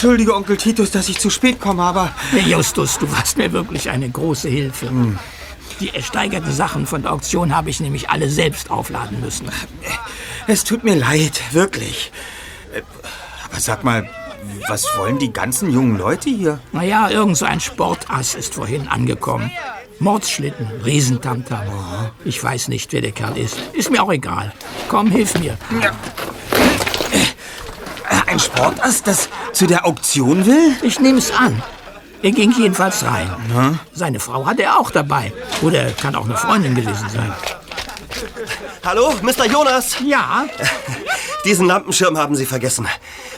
Entschuldige, Onkel Titus, dass ich zu spät komme, aber... Justus, du warst mir wirklich eine große Hilfe. Hm. Die ersteigerten Sachen von der Auktion habe ich nämlich alle selbst aufladen müssen. Es tut mir leid, wirklich. Aber sag mal, was wollen die ganzen jungen Leute hier? Naja, irgend so ein Sportass ist vorhin angekommen. Mordschlitten, Riesentamtam. Ich weiß nicht, wer der Kerl ist. Ist mir auch egal. Komm, hilf mir. Ja. Ein Sportass, das zu der Auktion will? Ich nehme es an. Er ging jedenfalls rein. Na? Seine Frau hat er auch dabei. Oder kann auch eine Freundin gewesen sein. Hallo, Mr. Jonas? Ja? Diesen Lampenschirm haben Sie vergessen.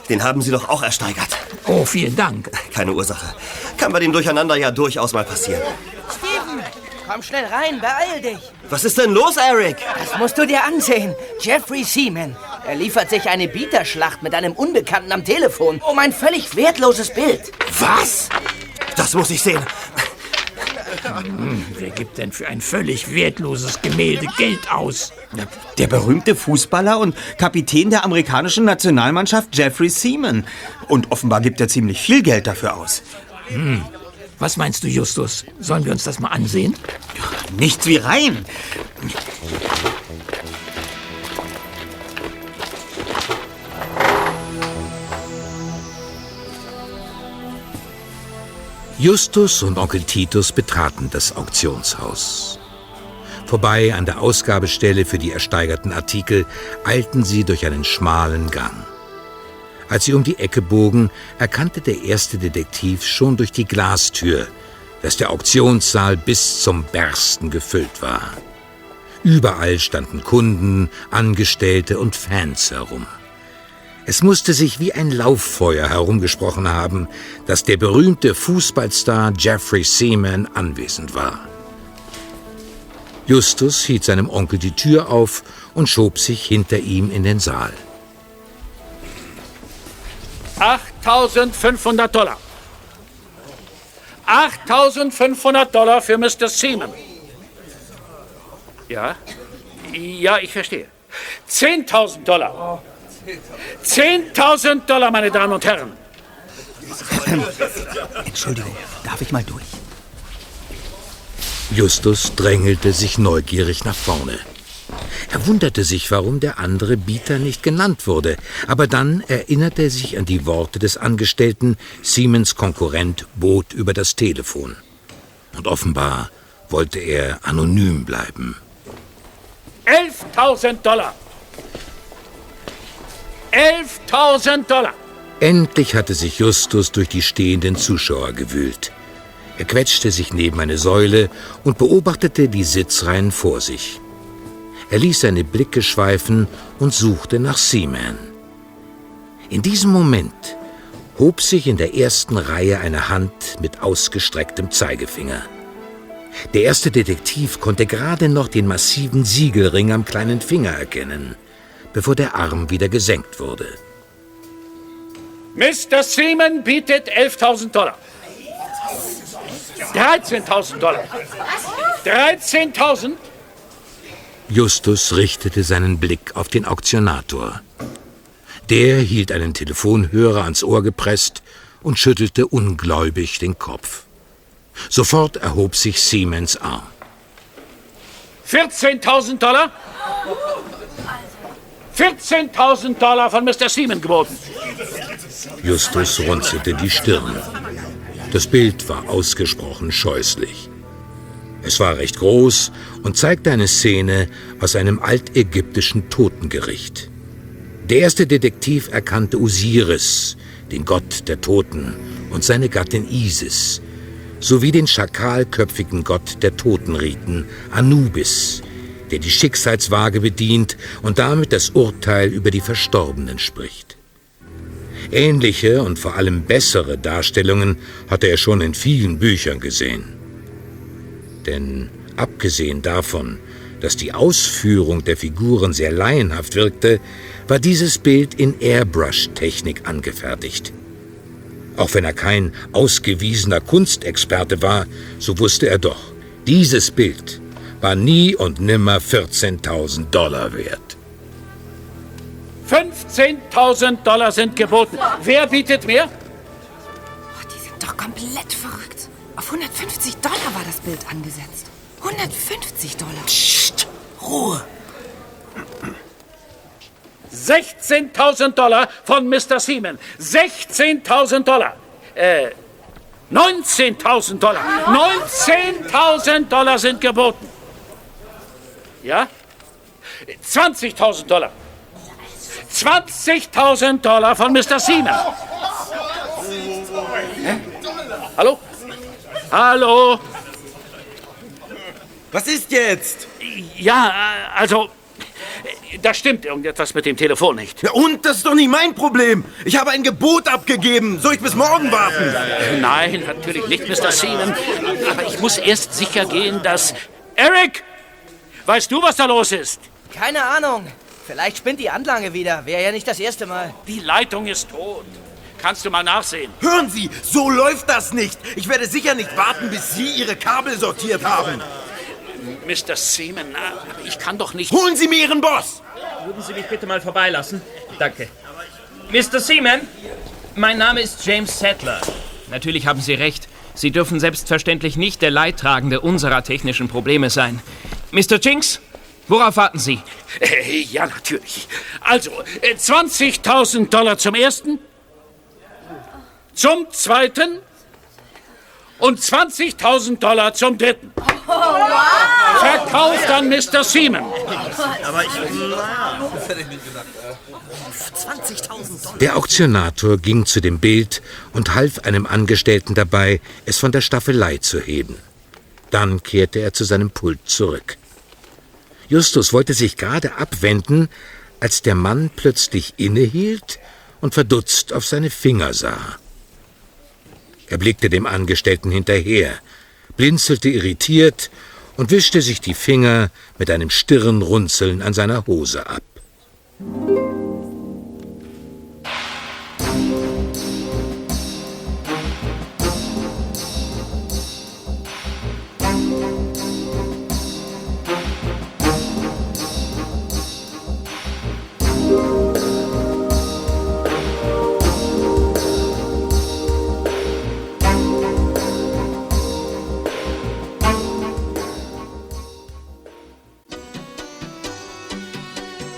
Den haben Sie doch auch ersteigert. Oh, vielen Dank. Keine Ursache. Kann bei dem Durcheinander ja durchaus mal passieren. Komm schnell rein, beeil dich. Was ist denn los, Eric? Das musst du dir ansehen. Jeffrey Seaman. Er liefert sich eine Bieterschlacht mit einem Unbekannten am Telefon um ein völlig wertloses Bild. Was? Das muss ich sehen. Hm, wer gibt denn für ein völlig wertloses Gemälde Geld aus? Der berühmte Fußballer und Kapitän der amerikanischen Nationalmannschaft Jeffrey Seaman. Und offenbar gibt er ziemlich viel Geld dafür aus. Hm. Was meinst du, Justus? Sollen wir uns das mal ansehen? Nichts wie rein. Justus und Onkel Titus betraten das Auktionshaus. Vorbei an der Ausgabestelle für die ersteigerten Artikel eilten sie durch einen schmalen Gang. Als sie um die Ecke bogen, erkannte der erste Detektiv schon durch die Glastür, dass der Auktionssaal bis zum Bersten gefüllt war. Überall standen Kunden, Angestellte und Fans herum. Es musste sich wie ein Lauffeuer herumgesprochen haben, dass der berühmte Fußballstar Jeffrey Seaman anwesend war. Justus hielt seinem Onkel die Tür auf und schob sich hinter ihm in den Saal. 8500 Dollar. 8500 Dollar für Mr. Seaman. Ja? Ja, ich verstehe. 10.000 Dollar. 10.000 Dollar, meine Damen und Herren. Entschuldigung, darf ich mal durch? Justus drängelte sich neugierig nach vorne. Er wunderte sich, warum der andere Bieter nicht genannt wurde, aber dann erinnerte er sich an die Worte des Angestellten, Siemens Konkurrent bot über das Telefon. Und offenbar wollte er anonym bleiben. 11.000 Dollar! 11.000 Dollar! Endlich hatte sich Justus durch die stehenden Zuschauer gewühlt. Er quetschte sich neben eine Säule und beobachtete die Sitzreihen vor sich. Er ließ seine Blicke schweifen und suchte nach Seaman. In diesem Moment hob sich in der ersten Reihe eine Hand mit ausgestrecktem Zeigefinger. Der erste Detektiv konnte gerade noch den massiven Siegelring am kleinen Finger erkennen, bevor der Arm wieder gesenkt wurde. Mr. Seaman bietet 11.000 Dollar. 13.000 Dollar. 13.000? Justus richtete seinen Blick auf den Auktionator. Der hielt einen Telefonhörer ans Ohr gepresst und schüttelte ungläubig den Kopf. Sofort erhob sich Siemens Arm. 14.000 Dollar? 14.000 Dollar von Mr. Seaman geboten. Justus runzelte die Stirn. Das Bild war ausgesprochen scheußlich. Es war recht groß und zeigte eine Szene aus einem altägyptischen Totengericht. Der erste Detektiv erkannte Osiris, den Gott der Toten, und seine Gattin Isis, sowie den schakalköpfigen Gott der Totenriten, Anubis, der die Schicksalswaage bedient und damit das Urteil über die Verstorbenen spricht. Ähnliche und vor allem bessere Darstellungen hatte er schon in vielen Büchern gesehen. Denn abgesehen davon, dass die Ausführung der Figuren sehr laienhaft wirkte, war dieses Bild in Airbrush-Technik angefertigt. Auch wenn er kein ausgewiesener Kunstexperte war, so wusste er doch, dieses Bild war nie und nimmer 14.000 Dollar wert. 15.000 Dollar sind geboten. Wer bietet mehr? doch komplett verrückt. Auf 150 Dollar war das Bild angesetzt. 150 Dollar. Psst, Ruhe. 16.000 Dollar von Mr. Seaman. 16.000 Dollar. Äh, 19.000 Dollar. 19.000 Dollar sind geboten. Ja? 20.000 Dollar. 20.000 Dollar von Mr. Seaman. Hä? Hallo? Hallo? Was ist jetzt? Ja, äh, also, da stimmt irgendetwas mit dem Telefon nicht. Ja, und das ist doch nicht mein Problem. Ich habe ein Gebot abgegeben. Soll ich bis morgen warten? Nein, natürlich nicht, Mr. Seaman. Aber ich muss erst sicher gehen, dass... Eric! Weißt du, was da los ist? Keine Ahnung. Vielleicht spinnt die Anlage wieder. Wäre ja nicht das erste Mal. Die Leitung ist tot. Kannst du mal nachsehen? Hören Sie, so läuft das nicht. Ich werde sicher nicht warten, bis Sie Ihre Kabel sortiert haben. Mr. Seaman, ich kann doch nicht... Holen Sie mir Ihren Boss! Würden Sie mich bitte mal vorbeilassen? Danke. Mr. Seaman, mein Name ist James Sattler. Natürlich haben Sie recht. Sie dürfen selbstverständlich nicht der Leidtragende unserer technischen Probleme sein. Mr. Jinx, worauf warten Sie? Äh, ja, natürlich. Also, äh, 20.000 Dollar zum ersten, zum zweiten und 20.000 Dollar zum dritten. Verkauft an Mr. Seaman. Aber ich... 20.000 Dollar. Der Auktionator ging zu dem Bild und half einem Angestellten dabei, es von der Staffelei zu heben. Dann kehrte er zu seinem Pult zurück. Justus wollte sich gerade abwenden, als der Mann plötzlich innehielt und verdutzt auf seine Finger sah. Er blickte dem Angestellten hinterher, blinzelte irritiert und wischte sich die Finger mit einem Stirnrunzeln an seiner Hose ab.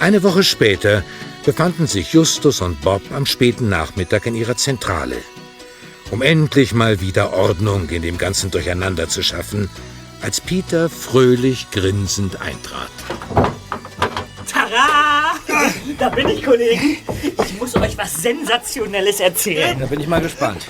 Eine Woche später befanden sich Justus und Bob am späten Nachmittag in ihrer Zentrale. Um endlich mal wieder Ordnung in dem ganzen Durcheinander zu schaffen, als Peter fröhlich grinsend eintrat. Tara! Da bin ich, Kollegen. Ich muss euch was Sensationelles erzählen. Da bin ich mal gespannt.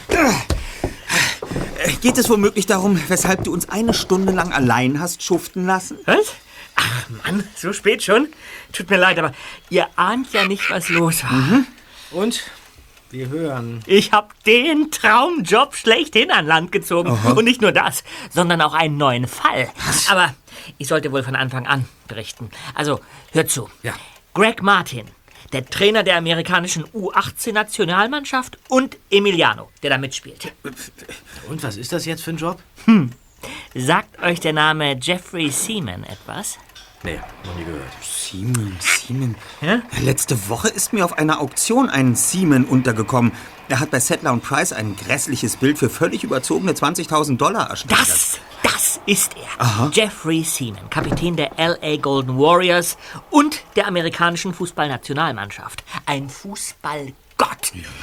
Geht es womöglich darum, weshalb du uns eine Stunde lang allein hast schuften lassen? Was? Ach Mann, so spät schon? Tut mir leid, aber ihr ahnt ja nicht, was los war. Und? Wir hören. Ich hab den Traumjob schlechthin an Land gezogen. Aha. Und nicht nur das, sondern auch einen neuen Fall. Aber ich sollte wohl von Anfang an berichten. Also, hört zu. Ja. Greg Martin, der Trainer der amerikanischen U18-Nationalmannschaft und Emiliano, der da mitspielt. Und was ist das jetzt für ein Job? Hm. Sagt euch der Name Jeffrey Seaman etwas? Nee, noch nie gehört. Seaman, Seaman. Letzte Woche ist mir auf einer Auktion ein Seaman untergekommen. Er hat bei Settler und Price ein grässliches Bild für völlig überzogene 20.000 Dollar erstellt. Das, das ist er. Aha. Jeffrey Seaman, Kapitän der LA Golden Warriors und der amerikanischen Fußballnationalmannschaft. Ein Fußballgott.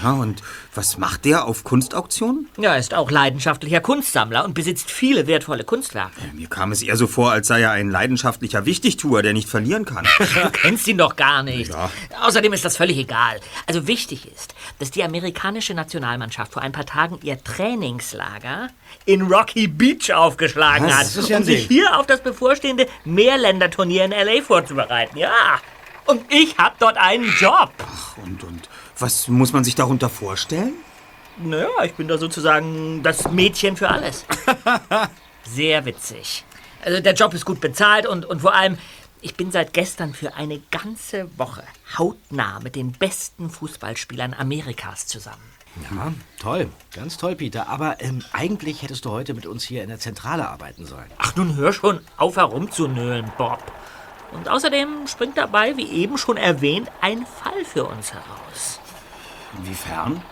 Ja, und was macht der auf Kunstauktionen? Ja, er ist auch leidenschaftlicher Kunstsammler und besitzt viele wertvolle Kunstwerke. Mir kam es eher so vor, als sei er ein leidenschaftlicher Wichtigtuer, der nicht verlieren kann. Du kennst ihn doch gar nicht. Ja. Außerdem ist das völlig egal. Also wichtig ist, dass die amerikanische Nationalmannschaft vor ein paar Tagen ihr Trainingslager in Rocky Beach aufgeschlagen Was? hat, Das ist ja um sich hier auf das bevorstehende Mehrländerturnier in LA vorzubereiten. Ja. Und ich hab dort einen Job. Und, und was muss man sich darunter vorstellen? Naja, ich bin da sozusagen das Mädchen für alles. Sehr witzig. Also der Job ist gut bezahlt und, und vor allem, ich bin seit gestern für eine ganze Woche hautnah mit den besten Fußballspielern Amerikas zusammen. Ja, toll. Ganz toll, Peter. Aber ähm, eigentlich hättest du heute mit uns hier in der Zentrale arbeiten sollen. Ach, nun hör schon auf herumzunölen, Bob. Und außerdem springt dabei, wie eben schon erwähnt, ein Fall für uns heraus. Inwiefern?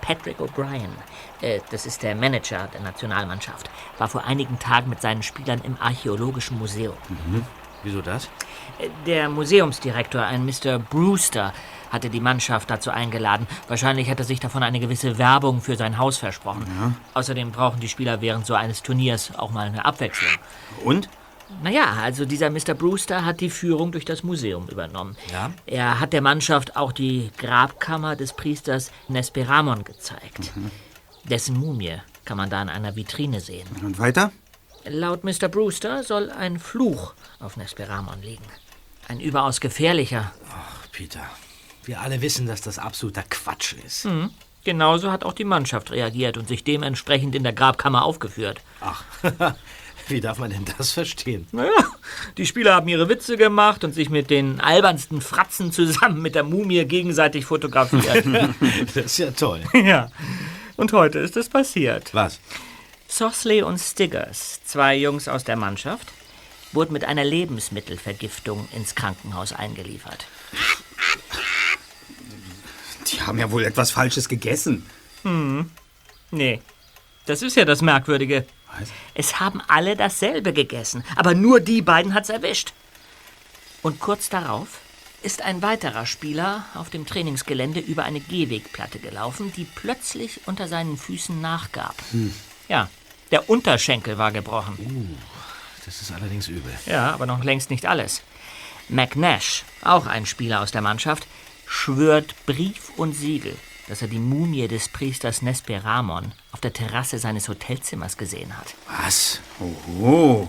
Patrick O'Brien, äh, das ist der Manager der Nationalmannschaft, war vor einigen Tagen mit seinen Spielern im Archäologischen Museum. Mhm. Wieso das? Äh, Der Museumsdirektor, ein Mr. Brewster, hatte die Mannschaft dazu eingeladen. Wahrscheinlich hat er sich davon eine gewisse Werbung für sein Haus versprochen. Außerdem brauchen die Spieler während so eines Turniers auch mal eine Abwechslung. Und? Naja, also dieser Mr. Brewster hat die Führung durch das Museum übernommen. Ja? Er hat der Mannschaft auch die Grabkammer des Priesters Nesperamon gezeigt. Dessen Mumie kann man da in einer Vitrine sehen. Und weiter? Laut Mr. Brewster soll ein Fluch auf Nesperamon liegen. Ein überaus gefährlicher. Ach, Peter, wir alle wissen, dass das absoluter Quatsch ist. Hm. Genauso hat auch die Mannschaft reagiert und sich dementsprechend in der Grabkammer aufgeführt. Ach, wie darf man denn das verstehen? Naja, die Spieler haben ihre Witze gemacht und sich mit den albernsten Fratzen zusammen mit der Mumie gegenseitig fotografiert. das ist ja toll. ja. Und heute ist es passiert. Was? Sosley und Stiggers, zwei Jungs aus der Mannschaft, wurden mit einer Lebensmittelvergiftung ins Krankenhaus eingeliefert. Die haben ja wohl etwas Falsches gegessen. Hm. Nee. Das ist ja das Merkwürdige. Es haben alle dasselbe gegessen, aber nur die beiden hat's erwischt. Und kurz darauf ist ein weiterer Spieler auf dem Trainingsgelände über eine Gehwegplatte gelaufen, die plötzlich unter seinen Füßen nachgab. Hm. Ja, der Unterschenkel war gebrochen. Uh, das ist allerdings übel. Ja, aber noch längst nicht alles. McNash, auch ein Spieler aus der Mannschaft, schwört Brief und Siegel, dass er die Mumie des Priesters Nesperamon auf der Terrasse seines Hotelzimmers gesehen hat. Was? Oh,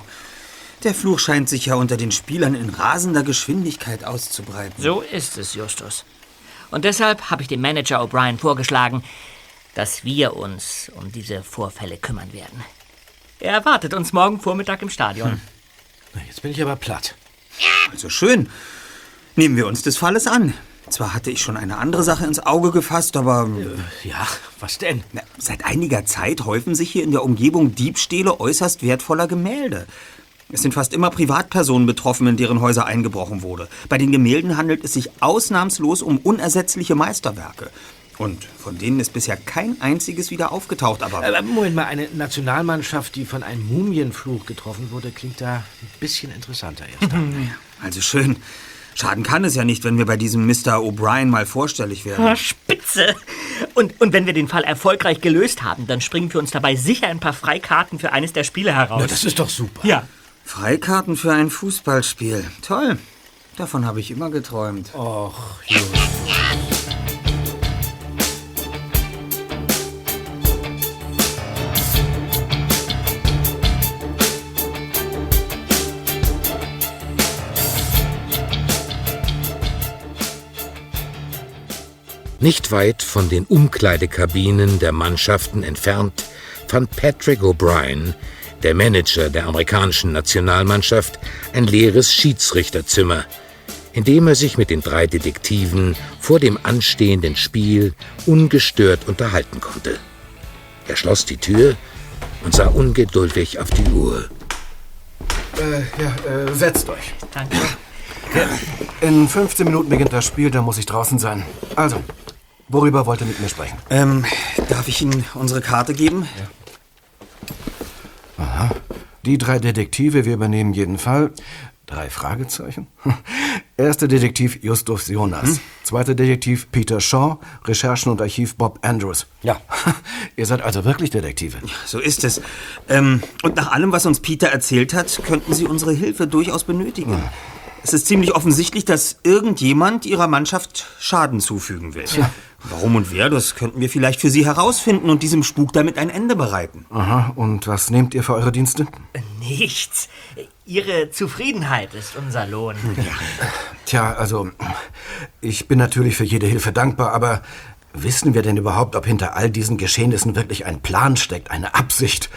der Fluch scheint sich ja unter den Spielern in rasender Geschwindigkeit auszubreiten. So ist es, Justus. Und deshalb habe ich dem Manager O'Brien vorgeschlagen, dass wir uns um diese Vorfälle kümmern werden. Er erwartet uns morgen Vormittag im Stadion. Na, Jetzt bin ich aber platt. Also schön. Nehmen wir uns des Falles an. Zwar hatte ich schon eine andere Sache ins Auge gefasst, aber... Ja, was denn? Na, seit einiger Zeit häufen sich hier in der Umgebung Diebstähle äußerst wertvoller Gemälde. Es sind fast immer Privatpersonen betroffen, in deren Häuser eingebrochen wurde. Bei den Gemälden handelt es sich ausnahmslos um unersetzliche Meisterwerke. Und von denen ist bisher kein einziges wieder aufgetaucht, aber... Aber Moment mal, eine Nationalmannschaft, die von einem Mumienfluch getroffen wurde, klingt da ein bisschen interessanter erst. Also schön. Schaden kann es ja nicht, wenn wir bei diesem Mr. O'Brien mal vorstellig werden. Ah, Spitze! Und, und wenn wir den Fall erfolgreich gelöst haben, dann springen für uns dabei sicher ein paar Freikarten für eines der Spiele heraus. Na, das ist doch super. Ja. Freikarten für ein Fußballspiel. Toll. Davon habe ich immer geträumt. Och, Nicht weit von den Umkleidekabinen der Mannschaften entfernt fand Patrick O'Brien, der Manager der amerikanischen Nationalmannschaft, ein leeres Schiedsrichterzimmer, in dem er sich mit den drei Detektiven vor dem anstehenden Spiel ungestört unterhalten konnte. Er schloss die Tür und sah ungeduldig auf die Uhr. Äh, ja, äh, setzt euch. Danke. In 15 Minuten beginnt das Spiel, da muss ich draußen sein. Also, worüber wollt ihr mit mir sprechen? Ähm, darf ich Ihnen unsere Karte geben? Aha. Die drei Detektive, wir übernehmen jeden Fall. Drei Fragezeichen? Erster Detektiv Justus Jonas. Hm? Zweiter Detektiv Peter Shaw. Recherchen und Archiv Bob Andrews. Ja. Ihr seid also wirklich Detektive. So ist es. Ähm, und nach allem, was uns Peter erzählt hat, könnten Sie unsere Hilfe durchaus benötigen. Es ist ziemlich offensichtlich, dass irgendjemand Ihrer Mannschaft Schaden zufügen will. Warum und wer, das könnten wir vielleicht für Sie herausfinden und diesem Spuk damit ein Ende bereiten. Aha. Und was nehmt ihr für eure Dienste? Nichts. Ihre Zufriedenheit ist unser Lohn. Tja, also, ich bin natürlich für jede Hilfe dankbar, aber wissen wir denn überhaupt, ob hinter all diesen Geschehnissen wirklich ein Plan steckt, eine Absicht?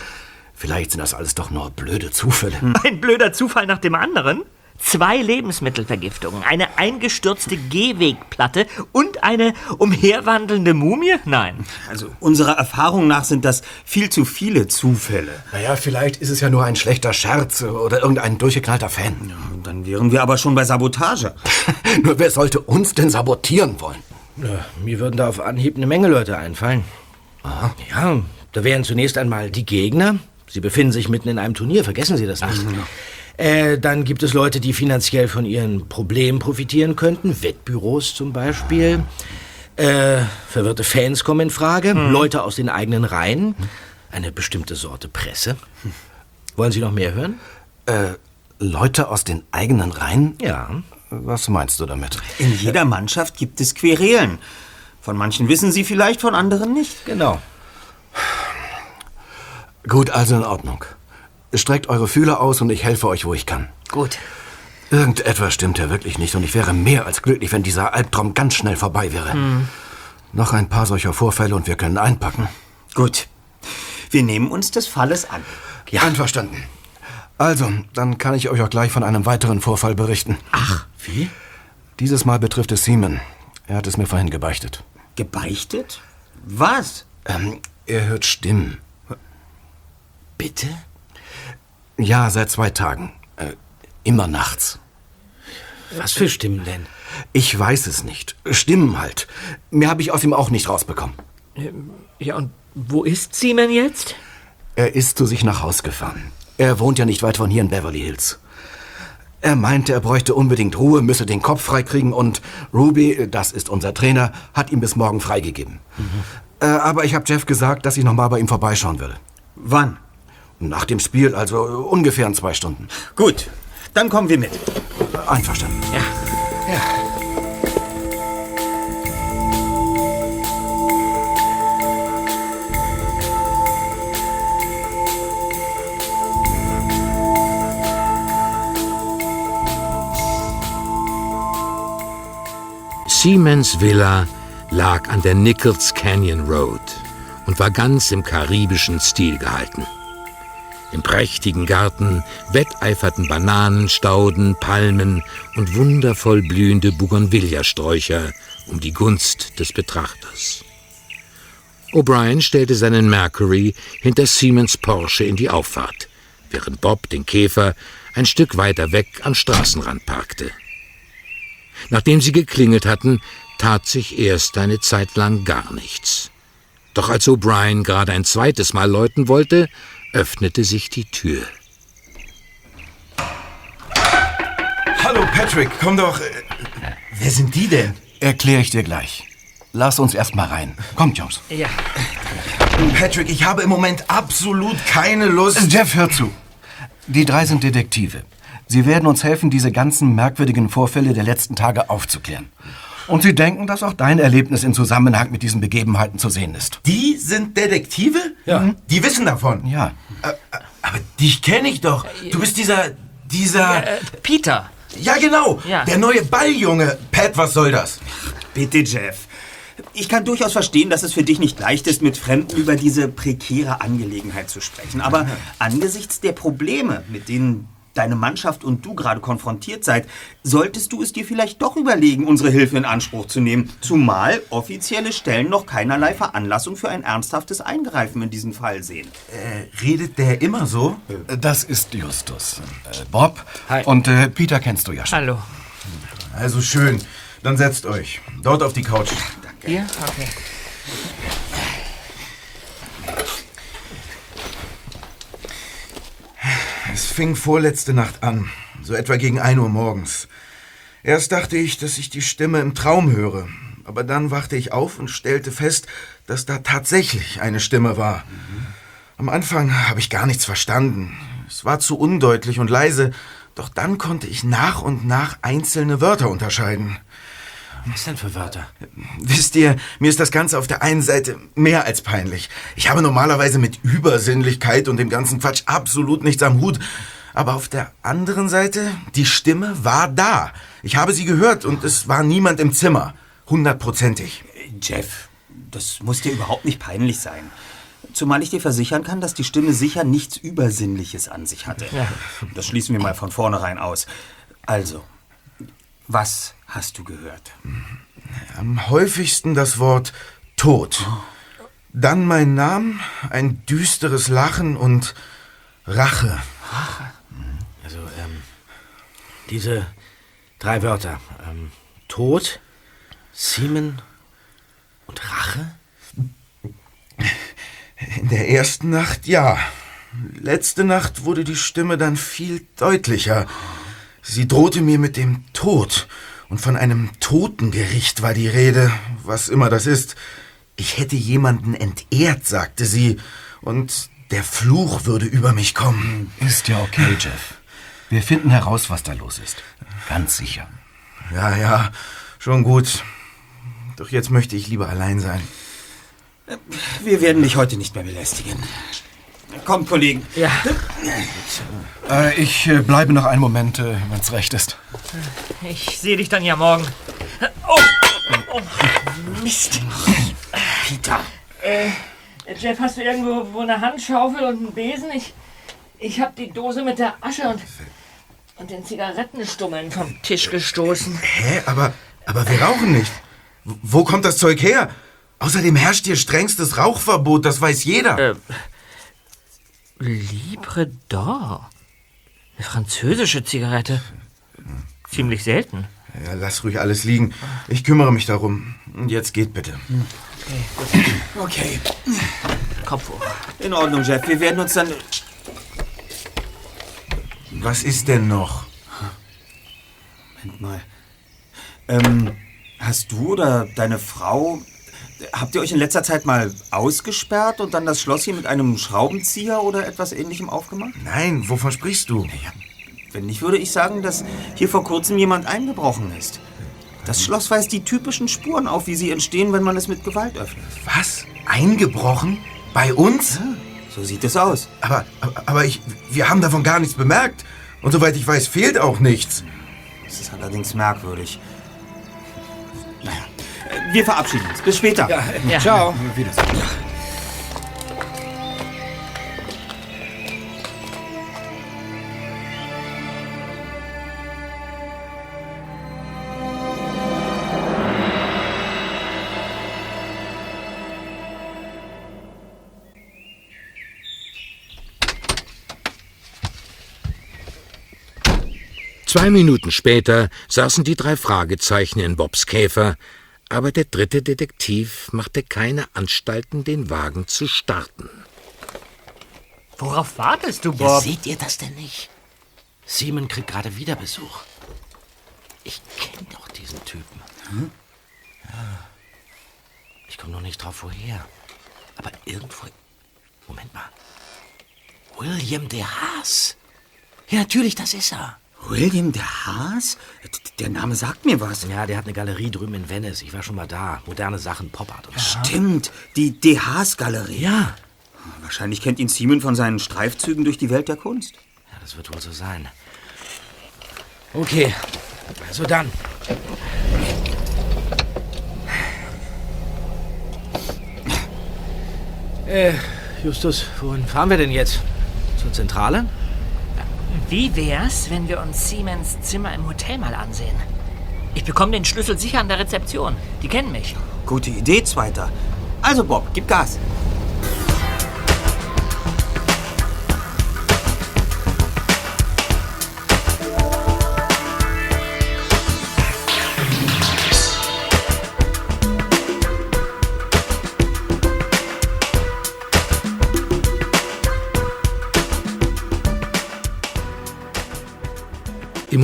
Vielleicht sind das alles doch nur blöde Zufälle. Ein blöder Zufall nach dem anderen? Zwei Lebensmittelvergiftungen, eine eingestürzte Gehwegplatte und eine umherwandelnde Mumie? Nein. Also unserer Erfahrung nach sind das viel zu viele Zufälle. Naja, vielleicht ist es ja nur ein schlechter Scherz oder irgendein durchgeknallter Fan. Und dann wären wir aber schon bei Sabotage. nur wer sollte uns denn sabotieren wollen? Na, mir würden da auf Anhieb eine Menge Leute einfallen. Ja, da wären zunächst einmal die Gegner. Sie befinden sich mitten in einem Turnier, vergessen Sie das nicht. Äh, dann gibt es Leute, die finanziell von ihren Problemen profitieren könnten. Wettbüros zum Beispiel. Äh, verwirrte Fans kommen in Frage. Leute aus den eigenen Reihen. Eine bestimmte Sorte Presse. Wollen Sie noch mehr hören? Äh, Leute aus den eigenen Reihen? Ja. Was meinst du damit? In jeder Mannschaft gibt es Querelen. Von manchen wissen Sie vielleicht, von anderen nicht. Genau. Gut, also in Ordnung. Streckt eure Fühler aus und ich helfe euch, wo ich kann. Gut. Irgendetwas stimmt ja wirklich nicht und ich wäre mehr als glücklich, wenn dieser Albtraum ganz schnell vorbei wäre. Hm. Noch ein paar solcher Vorfälle und wir können einpacken. Gut. Wir nehmen uns des Falles an. Ja. Einverstanden. Also, dann kann ich euch auch gleich von einem weiteren Vorfall berichten. Ach, wie? Dieses Mal betrifft es Seaman. Er hat es mir vorhin gebeichtet. Gebeichtet? Was? Ähm, er hört Stimmen. Bitte? Ja, seit zwei Tagen. Äh, immer nachts. Was für Stimmen denn? Ich weiß es nicht. Stimmen halt. Mehr habe ich aus ihm auch nicht rausbekommen. Ja, und wo ist Seaman jetzt? Er ist zu sich nach Haus gefahren. Er wohnt ja nicht weit von hier in Beverly Hills. Er meinte, er bräuchte unbedingt Ruhe, müsse den Kopf freikriegen und Ruby, das ist unser Trainer, hat ihm bis morgen freigegeben. Äh, aber ich habe Jeff gesagt, dass ich noch mal bei ihm vorbeischauen würde. Wann? Nach dem Spiel, also ungefähr in zwei Stunden. Gut, dann kommen wir mit. Einverstanden. Ja. Ja. Siemens Villa lag an der Nichols Canyon Road und war ganz im karibischen Stil gehalten. Im prächtigen Garten wetteiferten Bananen, Stauden, Palmen und wundervoll blühende Bougainvillea-Sträucher um die Gunst des Betrachters. O'Brien stellte seinen Mercury hinter Siemens Porsche in die Auffahrt, während Bob den Käfer ein Stück weiter weg am Straßenrand parkte. Nachdem sie geklingelt hatten, tat sich erst eine Zeit lang gar nichts. Doch als O'Brien gerade ein zweites Mal läuten wollte, öffnete sich die Tür. Hallo Patrick, komm doch. Wer sind die denn? Erkläre ich dir gleich. Lass uns erst mal rein. Kommt, Jungs. Ja. Patrick, ich habe im Moment absolut keine Lust. Jeff, hör zu. Die drei sind Detektive. Sie werden uns helfen, diese ganzen merkwürdigen Vorfälle der letzten Tage aufzuklären. Und sie denken, dass auch dein Erlebnis in Zusammenhang mit diesen Begebenheiten zu sehen ist. Die sind Detektive? Ja. Die wissen davon? Ja. Äh, Aber dich kenne ich doch. Du bist dieser. dieser. Äh, Peter. Ja, genau. Ja. Der neue Balljunge. Pat, was soll das? Bitte, Jeff. Ich kann durchaus verstehen, dass es für dich nicht leicht ist, mit Fremden über diese prekäre Angelegenheit zu sprechen. Aber angesichts der Probleme, mit denen deine Mannschaft und du gerade konfrontiert seid, solltest du es dir vielleicht doch überlegen, unsere Hilfe in Anspruch zu nehmen. Zumal offizielle Stellen noch keinerlei Veranlassung für ein ernsthaftes Eingreifen in diesem Fall sehen. Äh, redet der immer so? Das ist Justus. Äh, Bob. Und äh, Peter kennst du ja schon. Hallo. Also schön. Dann setzt euch. Dort auf die Couch. Ja, okay. Es fing vorletzte Nacht an, so etwa gegen 1 Uhr morgens. Erst dachte ich, dass ich die Stimme im Traum höre, aber dann wachte ich auf und stellte fest, dass da tatsächlich eine Stimme war. Am Anfang habe ich gar nichts verstanden. Es war zu undeutlich und leise, doch dann konnte ich nach und nach einzelne Wörter unterscheiden. Was denn für Wörter? Wisst ihr, mir ist das Ganze auf der einen Seite mehr als peinlich. Ich habe normalerweise mit Übersinnlichkeit und dem ganzen Quatsch absolut nichts am Hut. Aber auf der anderen Seite, die Stimme war da. Ich habe sie gehört und es war niemand im Zimmer. Hundertprozentig. Jeff, das muss dir überhaupt nicht peinlich sein. Zumal ich dir versichern kann, dass die Stimme sicher nichts Übersinnliches an sich hatte. Ja. Das schließen wir mal von vornherein aus. Also, was hast du gehört? Am häufigsten das Wort Tod. Dann mein Name, ein düsteres Lachen und Rache. Also, ähm, diese drei Wörter. Ähm, Tod, Seaman und Rache? In der ersten Nacht ja. Letzte Nacht wurde die Stimme dann viel deutlicher. Sie drohte mir mit dem Tod. Und von einem Totengericht war die Rede, was immer das ist. Ich hätte jemanden entehrt, sagte sie, und der Fluch würde über mich kommen. Ist ja okay, Jeff. Wir finden heraus, was da los ist. Ganz sicher. Ja, ja, schon gut. Doch jetzt möchte ich lieber allein sein. Wir werden dich heute nicht mehr belästigen. Kommt, Kollegen. Ja. Äh, ich äh, bleibe noch einen Moment, äh, wenn es recht ist. Ich sehe dich dann ja morgen. Oh! oh Mist. Peter. Äh, Jeff, hast du irgendwo wo eine Handschaufel und einen Besen? Ich, ich habe die Dose mit der Asche und, und den Zigarettenstummeln vom Tisch gestoßen. Hä? Aber, aber wir rauchen nicht. Wo kommt das Zeug her? Außerdem herrscht hier strengstes Rauchverbot, das weiß jeder. Äh, Libre d'Or. Eine französische Zigarette. Ziemlich selten. Ja, lass ruhig alles liegen. Ich kümmere mich darum. Und jetzt geht bitte. Okay. Kopf hoch. In Ordnung, Jeff. Wir werden uns dann. Was ist denn noch? Moment mal. Ähm, hast du oder deine Frau. Habt ihr euch in letzter Zeit mal ausgesperrt und dann das Schloss hier mit einem Schraubenzieher oder etwas ähnlichem aufgemacht? Nein, wovon sprichst du? Wenn nicht, würde ich sagen, dass hier vor kurzem jemand eingebrochen ist. Das Schloss weist die typischen Spuren auf, wie sie entstehen, wenn man es mit Gewalt öffnet. Was? Eingebrochen? Bei uns? So sieht es aus. Aber, aber, aber ich, wir haben davon gar nichts bemerkt. Und soweit ich weiß, fehlt auch nichts. Das ist allerdings merkwürdig. Wir verabschieden uns. Bis später. Ja. Ciao. Wiedersehen. Zwei Minuten später saßen die drei Fragezeichen in Bobs Käfer, aber der dritte Detektiv machte keine Anstalten, den Wagen zu starten. Worauf wartest du, Ja, Bob? seht ihr das denn nicht? Simon kriegt gerade wieder Besuch. Ich kenne doch diesen Typen. Ja. Ich komme noch nicht drauf, woher. Aber irgendwo. Moment mal. William de Haas. Ja, natürlich, das ist er. William de Haas? Der Name sagt mir was. Ja, der hat eine Galerie drüben in Venice. Ich war schon mal da. Moderne Sachen, Pop-Art und so. Stimmt, die De Haas-Galerie. Ja. Wahrscheinlich kennt ihn Simon von seinen Streifzügen durch die Welt der Kunst. Ja, das wird wohl so sein. Okay, also dann. Äh, Justus, wohin fahren wir denn jetzt? Zur Zentrale? Wie wär's, wenn wir uns Siemens Zimmer im Hotel mal ansehen? Ich bekomme den Schlüssel sicher an der Rezeption. Die kennen mich. Gute Idee, Zweiter. Also, Bob, gib Gas.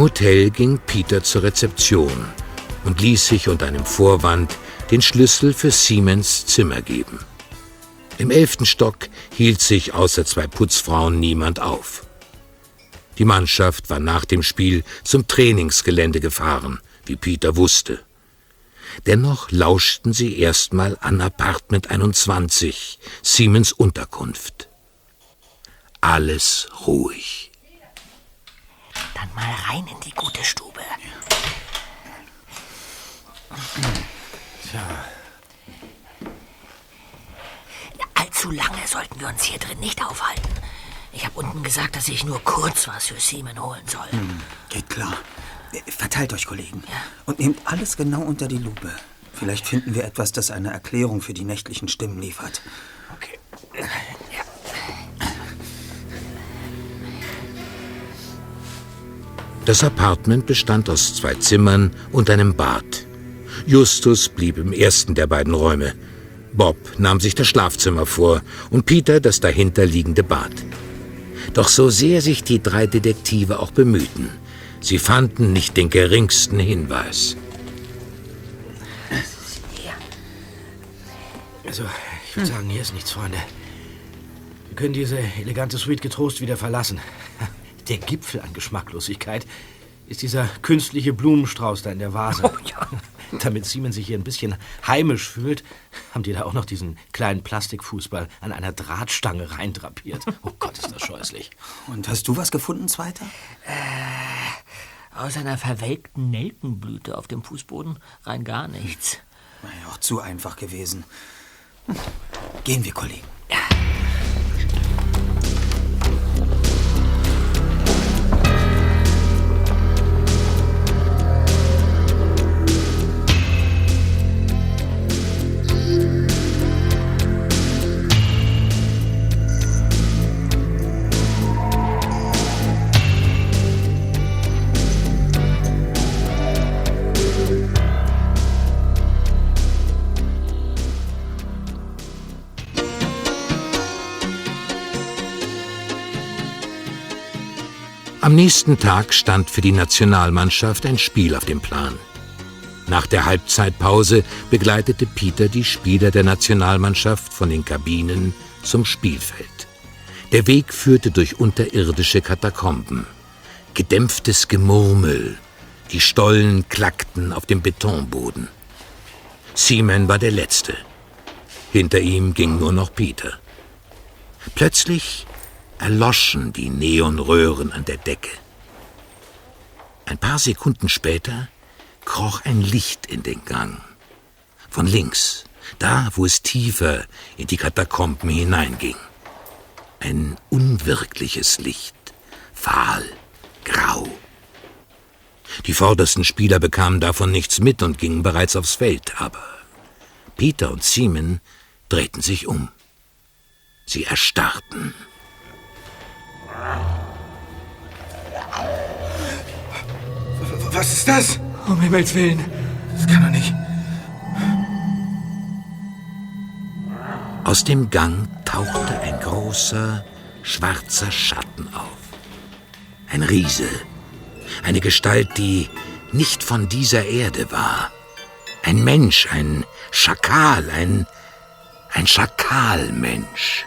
Hotel ging Peter zur Rezeption und ließ sich unter einem Vorwand den Schlüssel für Siemens Zimmer geben. Im elften Stock hielt sich außer zwei Putzfrauen niemand auf. Die Mannschaft war nach dem Spiel zum Trainingsgelände gefahren, wie Peter wusste. Dennoch lauschten sie erstmal an Apartment 21, Siemens Unterkunft. Alles ruhig. Dann mal rein in die gute Stube. Tja, Allzu lange sollten wir uns hier drin nicht aufhalten. Ich habe unten gesagt, dass ich nur kurz was für Simon holen soll. Hm, geht klar. Äh, Verteilt euch, Kollegen. Und nehmt alles genau unter die Lupe. Vielleicht finden wir etwas, das eine Erklärung für die nächtlichen Stimmen liefert. okay. Das Apartment bestand aus zwei Zimmern und einem Bad. Justus blieb im ersten der beiden Räume. Bob nahm sich das Schlafzimmer vor und Peter das dahinterliegende Bad. Doch so sehr sich die drei Detektive auch bemühten, sie fanden nicht den geringsten Hinweis. Also, ich würde sagen, hier ist nichts, Freunde. Wir können diese elegante Suite getrost wieder verlassen. Der Gipfel an Geschmacklosigkeit ist dieser künstliche Blumenstrauß da in der Vase. Oh ja. Damit Simon sich hier ein bisschen heimisch fühlt, haben die da auch noch diesen kleinen Plastikfußball an einer Drahtstange reindrapiert. Oh Gott, ist das scheußlich. Und hast du was gefunden, Zweiter? Äh, aus einer verwelkten Nelkenblüte auf dem Fußboden rein gar nichts. Naja, auch zu einfach gewesen. Hm. Gehen wir, Kollegen. Am nächsten Tag stand für die Nationalmannschaft ein Spiel auf dem Plan. Nach der Halbzeitpause begleitete Peter die Spieler der Nationalmannschaft von den Kabinen zum Spielfeld. Der Weg führte durch unterirdische Katakomben. Gedämpftes Gemurmel. Die Stollen klackten auf dem Betonboden. Seaman war der Letzte. Hinter ihm ging nur noch Peter. Plötzlich erloschen die Neonröhren an der Decke. Ein paar Sekunden später kroch ein Licht in den Gang. Von links, da wo es tiefer in die Katakomben hineinging. Ein unwirkliches Licht, fahl, grau. Die vordersten Spieler bekamen davon nichts mit und gingen bereits aufs Feld, aber Peter und Seaman drehten sich um. Sie erstarrten. Was ist das? Um Himmels Willen. Das kann doch nicht. Aus dem Gang tauchte ein großer, schwarzer Schatten auf. Ein Riese. Eine Gestalt, die nicht von dieser Erde war. Ein Mensch, ein Schakal, ein, ein Schakalmensch.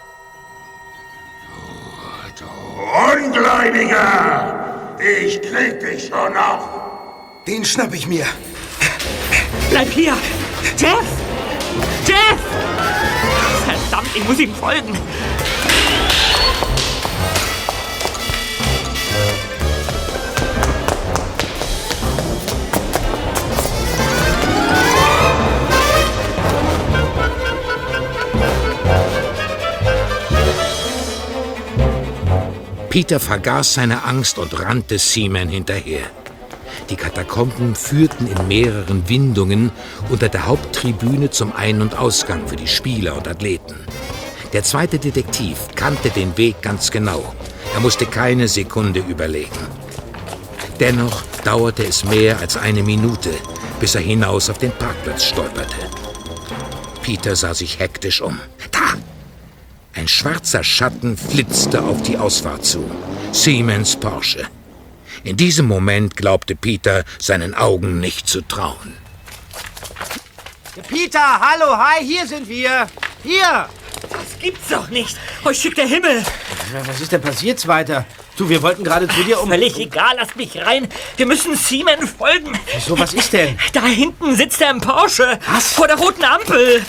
Ungläubiger! Ich krieg dich schon noch! Den schnapp ich mir. Bleib hier! Jeff! Jeff! Verdammt, ich muss ihm folgen. Peter vergaß seine Angst und rannte Seaman hinterher. Die Katakomben führten in mehreren Windungen unter der Haupttribüne zum Ein- und Ausgang für die Spieler und Athleten. Der zweite Detektiv kannte den Weg ganz genau. Er musste keine Sekunde überlegen. Dennoch dauerte es mehr als eine Minute, bis er hinaus auf den Parkplatz stolperte. Peter sah sich hektisch um. Da! Ein schwarzer Schatten flitzte auf die Ausfahrt zu. Siemens Porsche. In diesem Moment glaubte Peter seinen Augen nicht zu trauen. Peter, hallo, hi, hier sind wir. Hier. Das gibt's doch nicht. Euch schickt der Himmel. Was ist denn passiert, Zweiter? Du, wir wollten gerade zu dir um... Völlig egal, lasst mich rein. Wir müssen Seaman folgen. Wieso, was ist denn? Da hinten sitzt er im Porsche. Was? Vor der roten Ampel.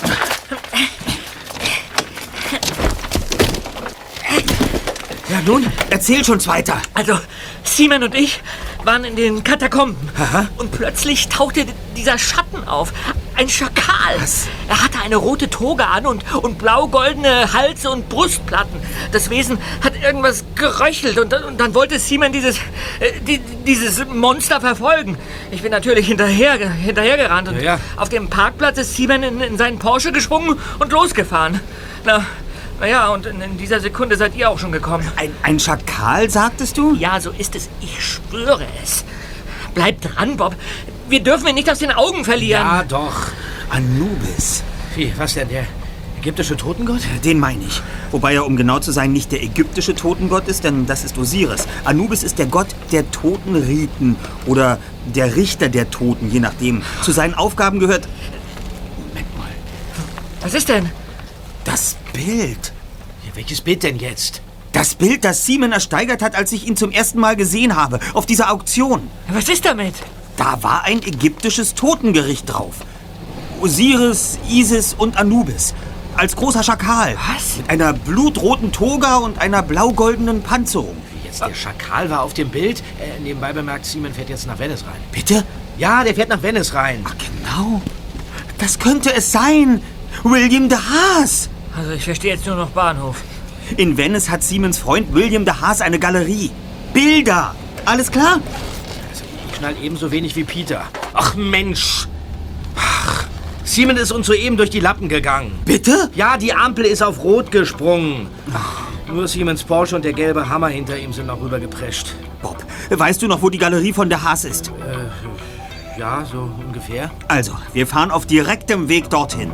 Ja, nun, erzähl schon weiter. Also, Seaman und ich waren in den Katakomben. Aha. Und plötzlich tauchte dieser Schatten auf. Ein Schakal. Was? Er hatte eine rote Toga an und, und blau-goldene Hals- und Brustplatten. Das Wesen hat irgendwas geröchelt und, dann- und dann wollte Seaman dieses, äh, die, dieses Monster verfolgen. Ich bin natürlich hinterher, hinterhergerannt und Ja, ja. auf dem Parkplatz ist Seaman in, in seinen Porsche geschwungen und losgefahren. Na, na ja, und in, in dieser Sekunde seid ihr auch schon gekommen. Ein, ein Schakal, sagtest du? Ja, so ist es. Ich schwöre es. Bleib dran, Bob. Wir dürfen ihn nicht aus den Augen verlieren. Ja, doch. Anubis. Wie, was denn? Der, ägyptische Totengott? Den meine ich. Wobei er, um genau zu sein, nicht der ägyptische Totengott ist, denn das ist Osiris. Anubis ist der Gott der Totenriten oder der Richter der Toten, je nachdem. Zu seinen Aufgaben gehört... Moment mal. Was ist denn? Das Bild. Ja, welches Bild denn jetzt? Das Bild, das Simon ersteigert hat, als ich ihn zum ersten Mal gesehen habe. Auf dieser Auktion. Was ist damit? Da war ein ägyptisches Totengericht drauf. Osiris, Isis und Anubis. Als großer Schakal. Was? Mit einer blutroten Toga und einer blau-goldenen Panzerung. Wie jetzt der Schakal war auf dem Bild? Äh, nebenbei bemerkt, Simon fährt jetzt nach Venice rein. Bitte? Ja, der fährt nach Venice rein. Ach, genau. Das könnte es sein. William de Haas. Also ich verstehe jetzt nur noch Bahnhof. In Venice hat Siemens Freund William de Haas eine Galerie. Bilder. Alles klar? Also, ich schnall ebenso wenig wie Peter. Ach Mensch. Ach, Simon ist uns soeben durch die Lappen gegangen. Bitte? Ja, die Ampel ist auf Rot gesprungen. Nur Siemens Porsche und der gelbe Hammer hinter ihm sind noch rübergeprescht. Bob, weißt du noch, wo die Galerie von der Haas ist? Äh, ja, so ungefähr. Also, wir fahren auf direktem Weg dorthin.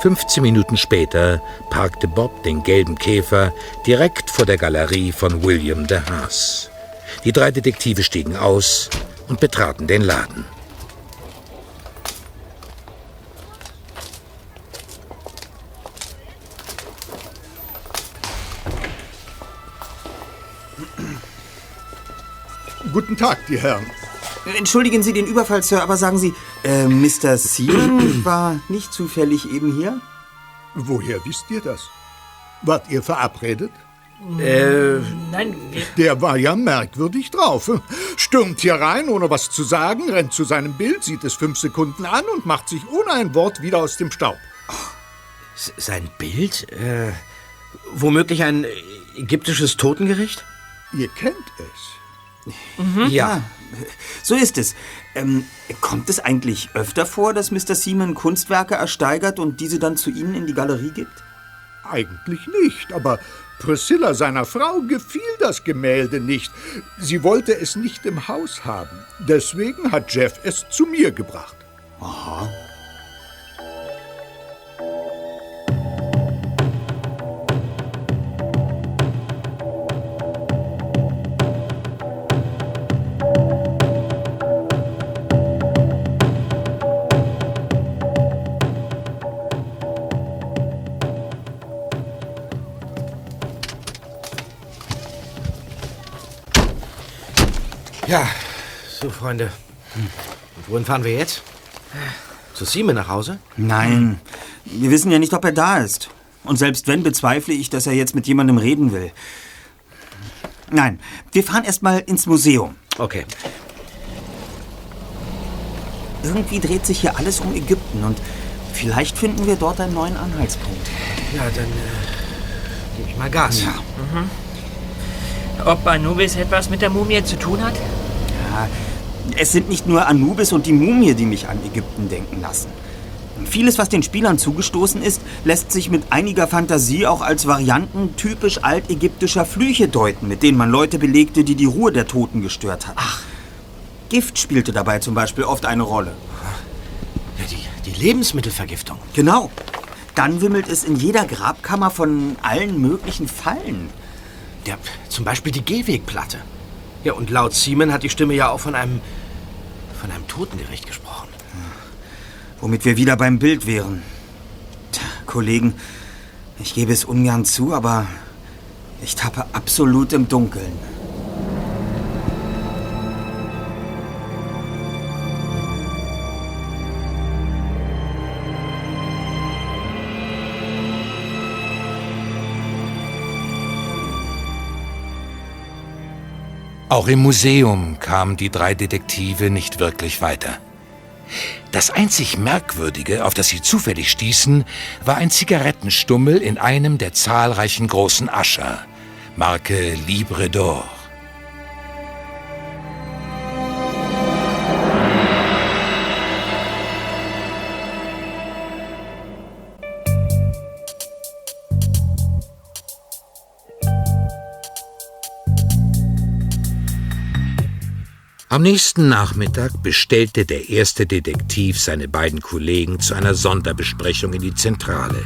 Fünfzehn Minuten später parkte Bob den gelben Käfer direkt vor der Galerie von William de Haas. Die drei Detektive stiegen aus und betraten den Laden. Guten Tag, die Herren. Entschuldigen Sie den Überfall, Sir, aber sagen Sie, äh, Mr. Seaman war nicht zufällig eben hier? Woher wisst ihr das? Wart ihr verabredet? Äh, Nein, Der war ja merkwürdig drauf. Stürmt hier rein, ohne was zu sagen, rennt zu seinem Bild, sieht es fünf Sekunden an und macht sich ohne ein Wort wieder aus dem Staub. sein Bild? Äh, womöglich ein ägyptisches Totengericht? Ihr kennt es. Ja, so ist es. Ähm, kommt es eigentlich öfter vor, dass Mr. Seaman Kunstwerke ersteigert und diese dann zu Ihnen in die Galerie gibt? Eigentlich nicht, aber Priscilla, seiner Frau, gefiel das Gemälde nicht. Sie wollte es nicht im Haus haben. Deswegen hat Jeff es zu mir gebracht. Aha. Ja, so, Freunde. Und wohin fahren wir jetzt? Zu Simon nach Hause? Nein, wir wissen ja nicht, ob er da ist. Und selbst wenn, bezweifle ich, dass er jetzt mit jemandem reden will. Nein, wir fahren erstmal ins Museum. Okay. Irgendwie dreht sich hier alles um Ägypten und vielleicht finden wir dort einen neuen Anhaltspunkt. Ja, dann äh, gebe ich mal Gas. Ja. ob Anubis etwas mit der Mumie zu tun hat? Ja, es sind nicht nur Anubis und die Mumie, die mich an Ägypten denken lassen. Vieles, was den Spielern zugestoßen ist, lässt sich mit einiger Fantasie auch als Varianten typisch altägyptischer Flüche deuten, mit denen man Leute belegte, die die Ruhe der Toten gestört hatten. Ach. Gift spielte dabei zum Beispiel oft eine Rolle. Ja, die, die Lebensmittelvergiftung. Genau. Dann wimmelt es in jeder Grabkammer von allen möglichen Fallen. Ja, zum Beispiel die Gehwegplatte. Ja, und laut Simon hat die Stimme ja auch von einem von einem Totengericht gesprochen. Womit wir wieder beim Bild wären. Tja, Kollegen, ich gebe es ungern zu, aber ich tappe absolut im Dunkeln. Auch im Museum kamen die drei Detektive nicht wirklich weiter. Das einzig Merkwürdige, auf das sie zufällig stießen, war ein Zigarettenstummel in einem der zahlreichen großen Ascher, Marke Libre d'Or. Am nächsten Nachmittag bestellte der erste Detektiv seine beiden Kollegen zu einer Sonderbesprechung in die Zentrale.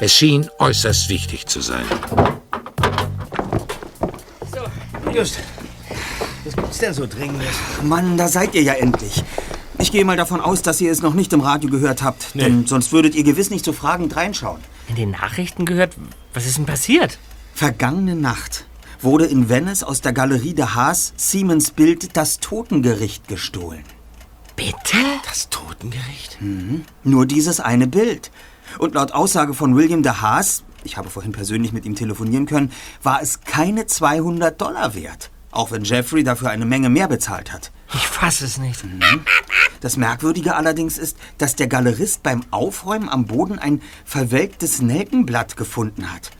Es schien äußerst wichtig zu sein. Just. Was gibt's denn so Dringendes? Mann, da seid ihr ja endlich. Ich gehe mal davon aus, dass ihr es noch nicht im Radio gehört habt, denn sonst würdet ihr gewiss nicht so fragend reinschauen. In den Nachrichten gehört, was ist denn passiert? Vergangene Nacht wurde in Venice aus der Galerie de Haas Siemens Bild Das Totengericht gestohlen. Bitte? Das Totengericht? Mhm. Nur dieses eine Bild. Und laut Aussage von William de Haas, ich habe vorhin persönlich mit ihm telefonieren können, war es keine 200 Dollar wert. Auch wenn Jeffrey dafür eine Menge mehr bezahlt hat. Ich fasse es nicht. Mhm. Das Merkwürdige allerdings ist, dass der Galerist beim Aufräumen am Boden ein verwelktes Nelkenblatt gefunden hat.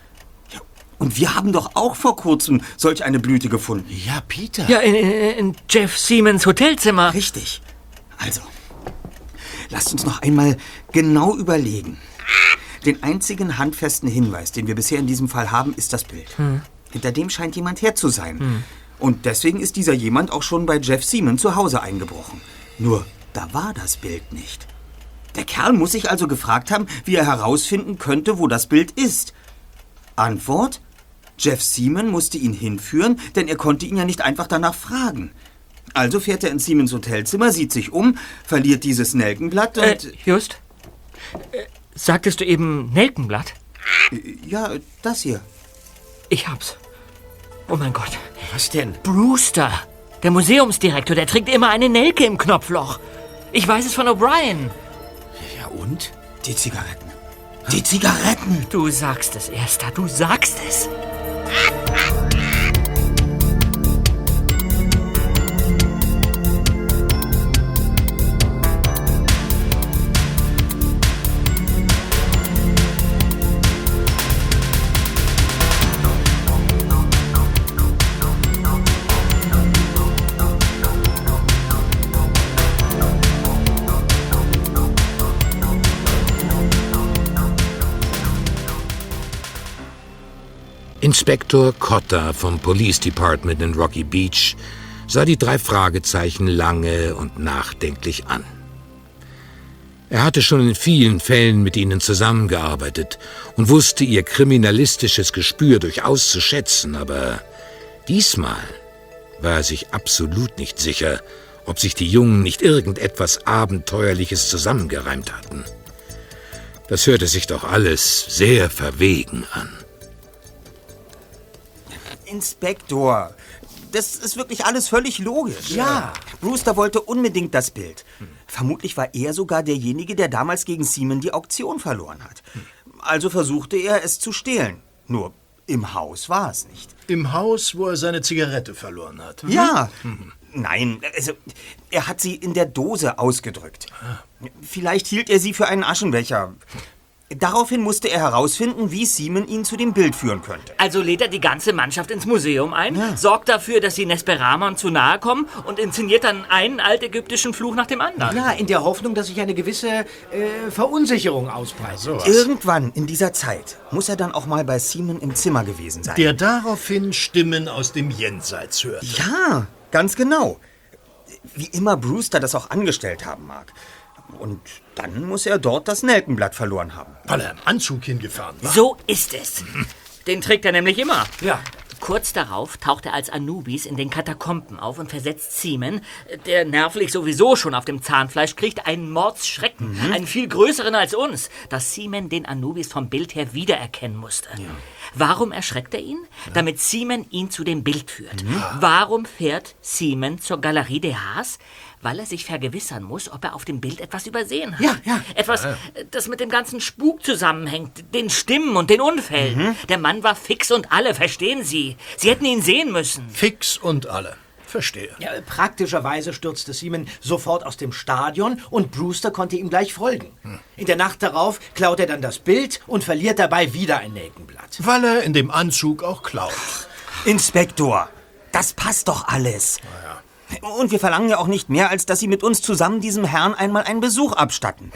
Und wir haben doch auch vor kurzem solch eine Blüte gefunden. Ja, Peter. Ja, in, in Jeff Siemens Hotelzimmer. Richtig. Also, lasst uns noch einmal genau überlegen. Den einzigen handfesten Hinweis, den wir bisher in diesem Fall haben, ist das Bild. Hm. Hinter dem scheint jemand her zu sein. Hm. Und deswegen ist dieser jemand auch schon bei Jeff Seaman zu Hause eingebrochen. Nur, da war das Bild nicht. Der Kerl muss sich also gefragt haben, wie er herausfinden könnte, wo das Bild ist. Antwort? Jeff Seaman musste ihn hinführen, denn er konnte ihn ja nicht einfach danach fragen. Also fährt er ins Siemens Hotelzimmer, sieht sich um, verliert dieses Nelkenblatt und... Äh, Just? Äh, sagtest du eben Nelkenblatt? Ja, das hier. Ich hab's. Oh mein Gott. Was denn? Brewster, der Museumsdirektor, der trägt immer eine Nelke im Knopfloch. Ich weiß es von O'Brien. Ja, und? Die Zigaretten. Die Zigaretten! Du sagst es, Erster, du sagst es. Ah, ah. Inspektor Cotta vom Police Department in Rocky Beach sah die drei Fragezeichen lange und nachdenklich an. Er hatte schon in vielen Fällen mit ihnen zusammengearbeitet und wusste ihr kriminalistisches Gespür durchaus zu schätzen, aber diesmal war er sich absolut nicht sicher, ob sich die Jungen nicht irgendetwas Abenteuerliches zusammengereimt hatten. Das hörte sich doch alles sehr verwegen an. Inspektor, das ist wirklich alles völlig logisch. Ja. Brewster wollte unbedingt das Bild. Vermutlich war er sogar derjenige, der damals gegen Seaman die Auktion verloren hat. Also versuchte er, es zu stehlen. Nur im Haus war es nicht. Im Haus, wo er seine Zigarette verloren hat. Ja. Nein, also er hat sie in der Dose ausgedrückt. Vielleicht hielt er sie für einen Aschenbecher. Daraufhin musste er herausfinden, wie Seaman ihn zu dem Bild führen könnte. Also lädt er die ganze Mannschaft ins Museum ein, sorgt dafür, dass sie Nesperamon zu nahe kommen und inszeniert dann einen altägyptischen Fluch nach dem anderen. Ja, in der Hoffnung, dass sich eine gewisse äh, Verunsicherung ausbreitet. Irgendwann in dieser Zeit muss er dann auch mal bei Seaman im Zimmer gewesen sein. Der daraufhin Stimmen aus dem Jenseits hört. Ja, ganz genau. Wie immer Brewster das auch angestellt haben mag. Und dann muss er dort das Nelkenblatt verloren haben. Weil er im Anzug hingefahren war. So ist es. Den trägt er nämlich immer. Ja. Kurz darauf taucht er als Anubis in den Katakomben auf und versetzt Seaman, der nervlich sowieso schon auf dem Zahnfleisch kriegt, einen Mordsschrecken, einen viel größeren als uns, dass Seaman den Anubis vom Bild her wiedererkennen musste. Warum erschreckt er ihn? Damit Seaman ihn zu dem Bild führt. Warum fährt Seaman zur Galerie des Haas? Weil er sich vergewissern muss, ob er auf dem Bild etwas übersehen hat. Ja, ja. Etwas, das mit dem ganzen Spuk zusammenhängt, den Stimmen und den Unfällen. Der Mann war fix und alle, verstehen Sie? Sie hätten ihn sehen müssen. Fix und alle. Verstehe. Ja, praktischerweise stürzte Seaman sofort aus dem Stadion und Brewster konnte ihm gleich folgen. In der Nacht darauf klaut er dann das Bild und verliert dabei wieder ein Nelkenblatt. Weil er in dem Anzug auch klaut. Inspektor, das passt doch alles. Und wir verlangen ja auch nicht mehr, als dass Sie mit uns zusammen diesem Herrn einmal einen Besuch abstatten.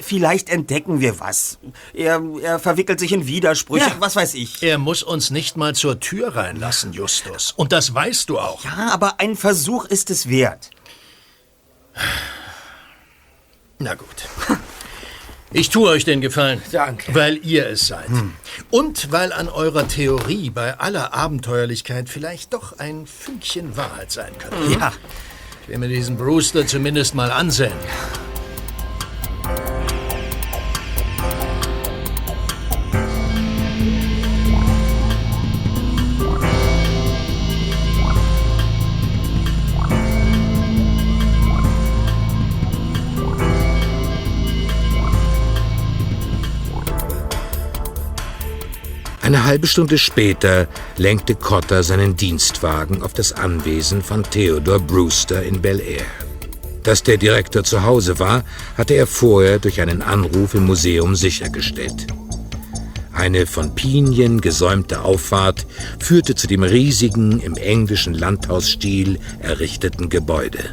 Vielleicht entdecken wir was. Er, er verwickelt sich in Widersprüche, was weiß ich. Er muss uns nicht mal zur Tür reinlassen, Justus. Und das weißt du auch. Ja, aber ein Versuch ist es wert. Na gut. Ich tue euch den Gefallen. Danke. Weil ihr es seid. Und weil an eurer Theorie bei aller Abenteuerlichkeit vielleicht doch ein Fünkchen Wahrheit sein könnte. Mhm. Ja. Ich will mir diesen Brewster zumindest mal ansehen. Eine halbe Stunde später lenkte Cotter seinen Dienstwagen auf das Anwesen von Theodore Brewster in Bel Air. Dass der Direktor zu Hause war, hatte er vorher durch einen Anruf im Museum sichergestellt. Eine von Pinien gesäumte Auffahrt führte zu dem riesigen, im englischen Landhausstil errichteten Gebäude.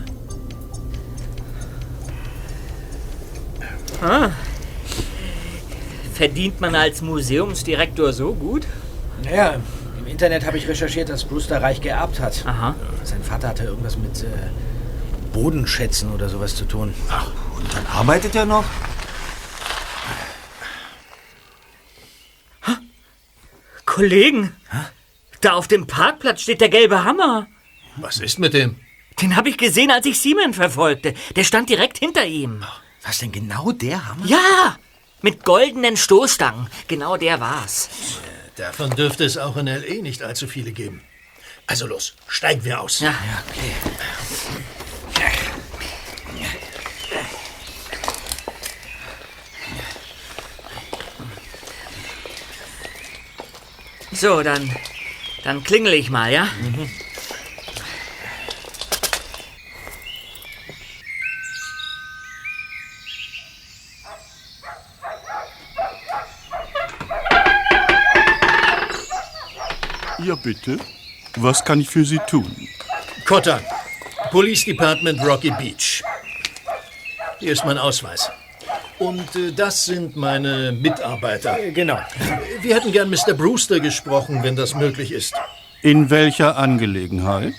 Ah. Verdient man als Museumsdirektor so gut? Naja, im Internet habe ich recherchiert, dass Brewster reich geerbt hat. Aha. Sein Vater hatte irgendwas mit äh, Bodenschätzen oder sowas zu tun. Ach, und dann arbeitet er noch? Kollegen, da auf dem Parkplatz steht der gelbe Hammer. Was ist mit dem? Den habe ich gesehen, als ich Simon verfolgte. Der stand direkt hinter ihm. Was denn genau der Hammer? Ja, mit goldenen Stoßstangen. Genau der war's. Davon dürfte es auch in L.E. nicht allzu viele geben. Also los, steigen wir aus. Ja, ja, okay. So, dann, dann klingel ich mal, ja? Ja, bitte. Was kann ich für Sie tun? Cotter, Police Department Rocky Beach. Hier ist mein Ausweis. Und äh, das sind meine Mitarbeiter. Genau. Wir hätten gern Mr. Brewster gesprochen, wenn das möglich ist. In welcher Angelegenheit?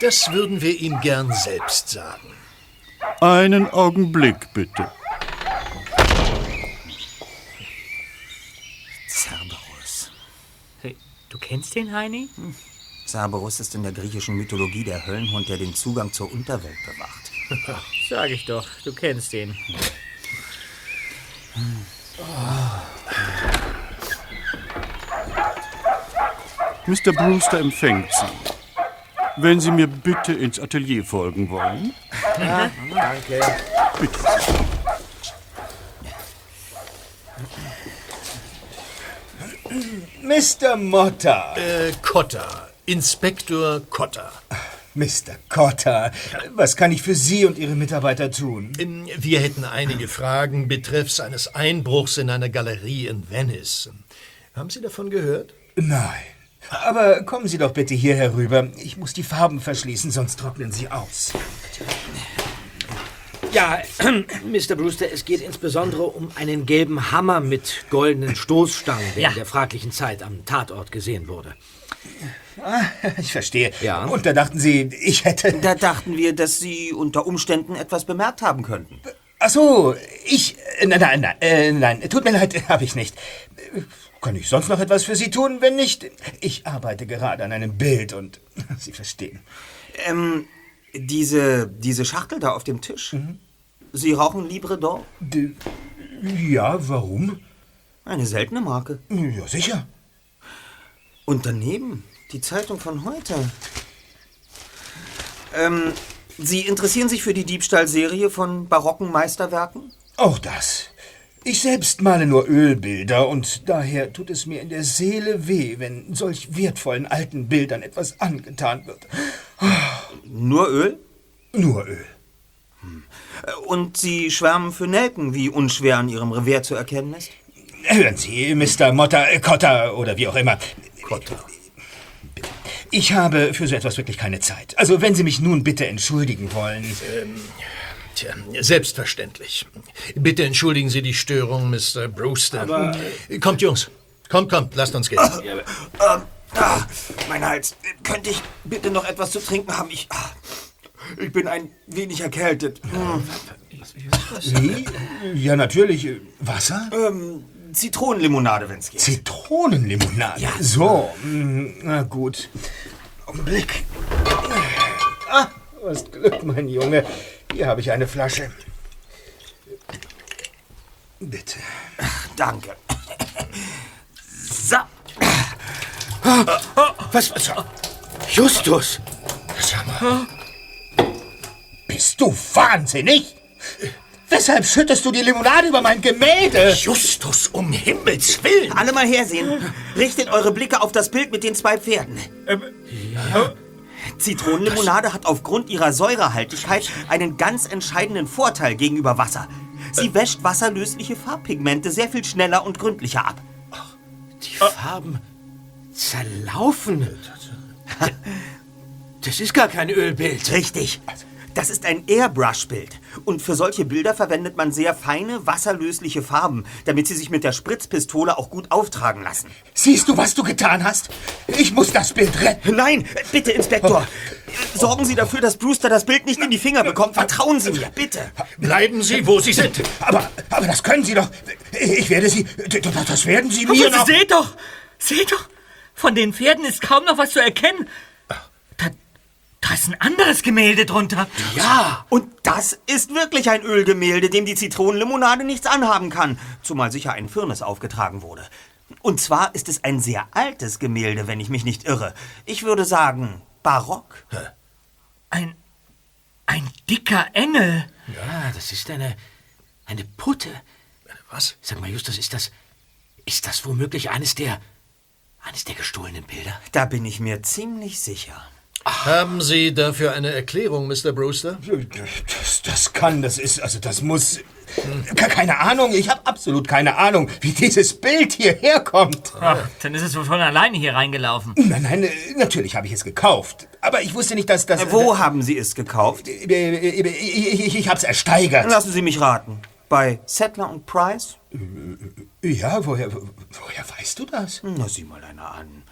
Das würden wir ihm gern selbst sagen. Einen Augenblick, bitte. Cerberus. Hey, du kennst den, Heini? Cerberus ist in der griechischen Mythologie der Höllenhund, der den Zugang zur Unterwelt bewacht. Sag ich doch, du kennst den. Mr. Brewster empfängt Sie. Wenn Sie mir bitte ins Atelier folgen wollen. Ja, danke. Bitte. Mr. Motter. Äh, Cotter. Inspektor Cotter. Mr. Cotter, was kann ich für Sie und Ihre Mitarbeiter tun? Ähm, Wir hätten einige Fragen betreffs eines Einbruchs in eine Galerie in Venice. Haben Sie davon gehört? Nein. Aber kommen Sie doch bitte hier herüber. Ich muss die Farben verschließen, sonst trocknen sie aus. Ja, Mr. Brewster, es geht insbesondere um einen gelben Hammer mit goldenen Stoßstangen, der Ja. in der fraglichen Zeit am Tatort gesehen wurde. Ah, ich verstehe. Ja. Und da dachten Sie, ich hätte... Da dachten wir, dass Sie unter Umständen etwas bemerkt haben könnten. Ach so, ich... äh, Nein, nein, nein, äh, nein. Tut mir leid, habe ich nicht. Kann ich sonst noch etwas für Sie tun? Wenn nicht, ich arbeite gerade an einem Bild und Sie verstehen. Ähm, diese, diese Schachtel da auf dem Tisch. Sie rauchen Libre d'Or? Ja, warum? Eine seltene Marke. Ja, sicher. Und daneben die Zeitung von heute. Ähm, Sie interessieren sich für die Diebstahlserie von barocken Meisterwerken? Auch das. Ich selbst male nur Ölbilder und daher tut es mir in der Seele weh, wenn solch wertvollen alten Bildern etwas angetan wird. Nur Öl? Nur Öl. Und Sie schwärmen für Nelken, wie unschwer an Ihrem Revier zu erkennen ist? Hören Sie, Mr. Motter, äh, Cotter oder wie auch immer. Cotter. Ich habe für so etwas wirklich keine Zeit. Also wenn Sie mich nun bitte entschuldigen wollen. Ähm, Tja, selbstverständlich. Bitte entschuldigen Sie die Störung, Mr. Brewster. Aber- kommt, Jungs. Kommt, kommt, lasst uns gehen. Ähm, ah, mein Hals. Könnte ich bitte noch etwas zu trinken haben? Ich, ah, ich bin ein wenig erkältet. Hm. Wie? Ja, natürlich. Wasser? Ähm, Zitronenlimonade, wenn's geht. Zitronenlimonade? Ja. So, mm, na gut. Augenblick. Ah, was Glück, mein Junge. Hier habe ich eine Flasche. Bitte. Danke. So. Was? was Justus! Sag mal. Bist du wahnsinnig? Weshalb schüttest du die Limonade über mein Gemälde? Justus, um Himmels Willen! Alle mal hersehen. Richtet eure Blicke auf das Bild mit den zwei Pferden. Zitronenlimonade hat aufgrund ihrer Säurehaltigkeit einen ganz entscheidenden Vorteil gegenüber Wasser. Sie wäscht wasserlösliche Farbpigmente sehr viel schneller und gründlicher ab. Die Farben zerlaufen. Das ist gar kein Ölbild. Richtig. Das ist ein Airbrush-Bild. Und für solche Bilder verwendet man sehr feine, wasserlösliche Farben, damit sie sich mit der Spritzpistole auch gut auftragen lassen. Siehst du, was du getan hast? Ich muss das Bild retten. Nein, bitte, Inspektor. Sorgen Sie dafür, dass Brewster das Bild nicht in die Finger bekommt. Vertrauen Sie mir, bitte. Bleiben Sie, wo Sie sind. Aber, aber das können Sie doch. Ich werde Sie. Das werden Sie Aber mir noch. Seht doch! Seht doch! Von den Pferden ist kaum noch was zu erkennen. Da, ist ein anderes Gemälde drunter. Ja, und das ist wirklich ein Ölgemälde, dem die Zitronenlimonade nichts anhaben kann. Zumal sicher ein Firnis aufgetragen wurde. Und zwar ist es ein sehr altes Gemälde, wenn ich mich nicht irre. Ich würde sagen, barock. Ein. ein dicker Engel. Ja, das ist eine. eine Putte. Was? Sag mal, Justus, ist das. ist das womöglich eines der. eines der gestohlenen Bilder? Da bin ich mir ziemlich sicher. Haben Sie dafür eine Erklärung, Mr. Brewster? Das, das kann, das ist, also das muss. Ke- Keine Ahnung, ich habe absolut keine Ahnung, wie dieses Bild hierher kommt. Ach, dann ist es wohl von alleine hier reingelaufen. Nein, nein, äh, natürlich habe ich es gekauft. Aber ich wusste nicht, dass das. Äh, Wo haben Sie es gekauft? Ich, ich, ich habe es ersteigert. Lassen Sie mich raten. Bei Settler und Price? Ja, woher, woher weißt du das? Na, sieh mal einer an.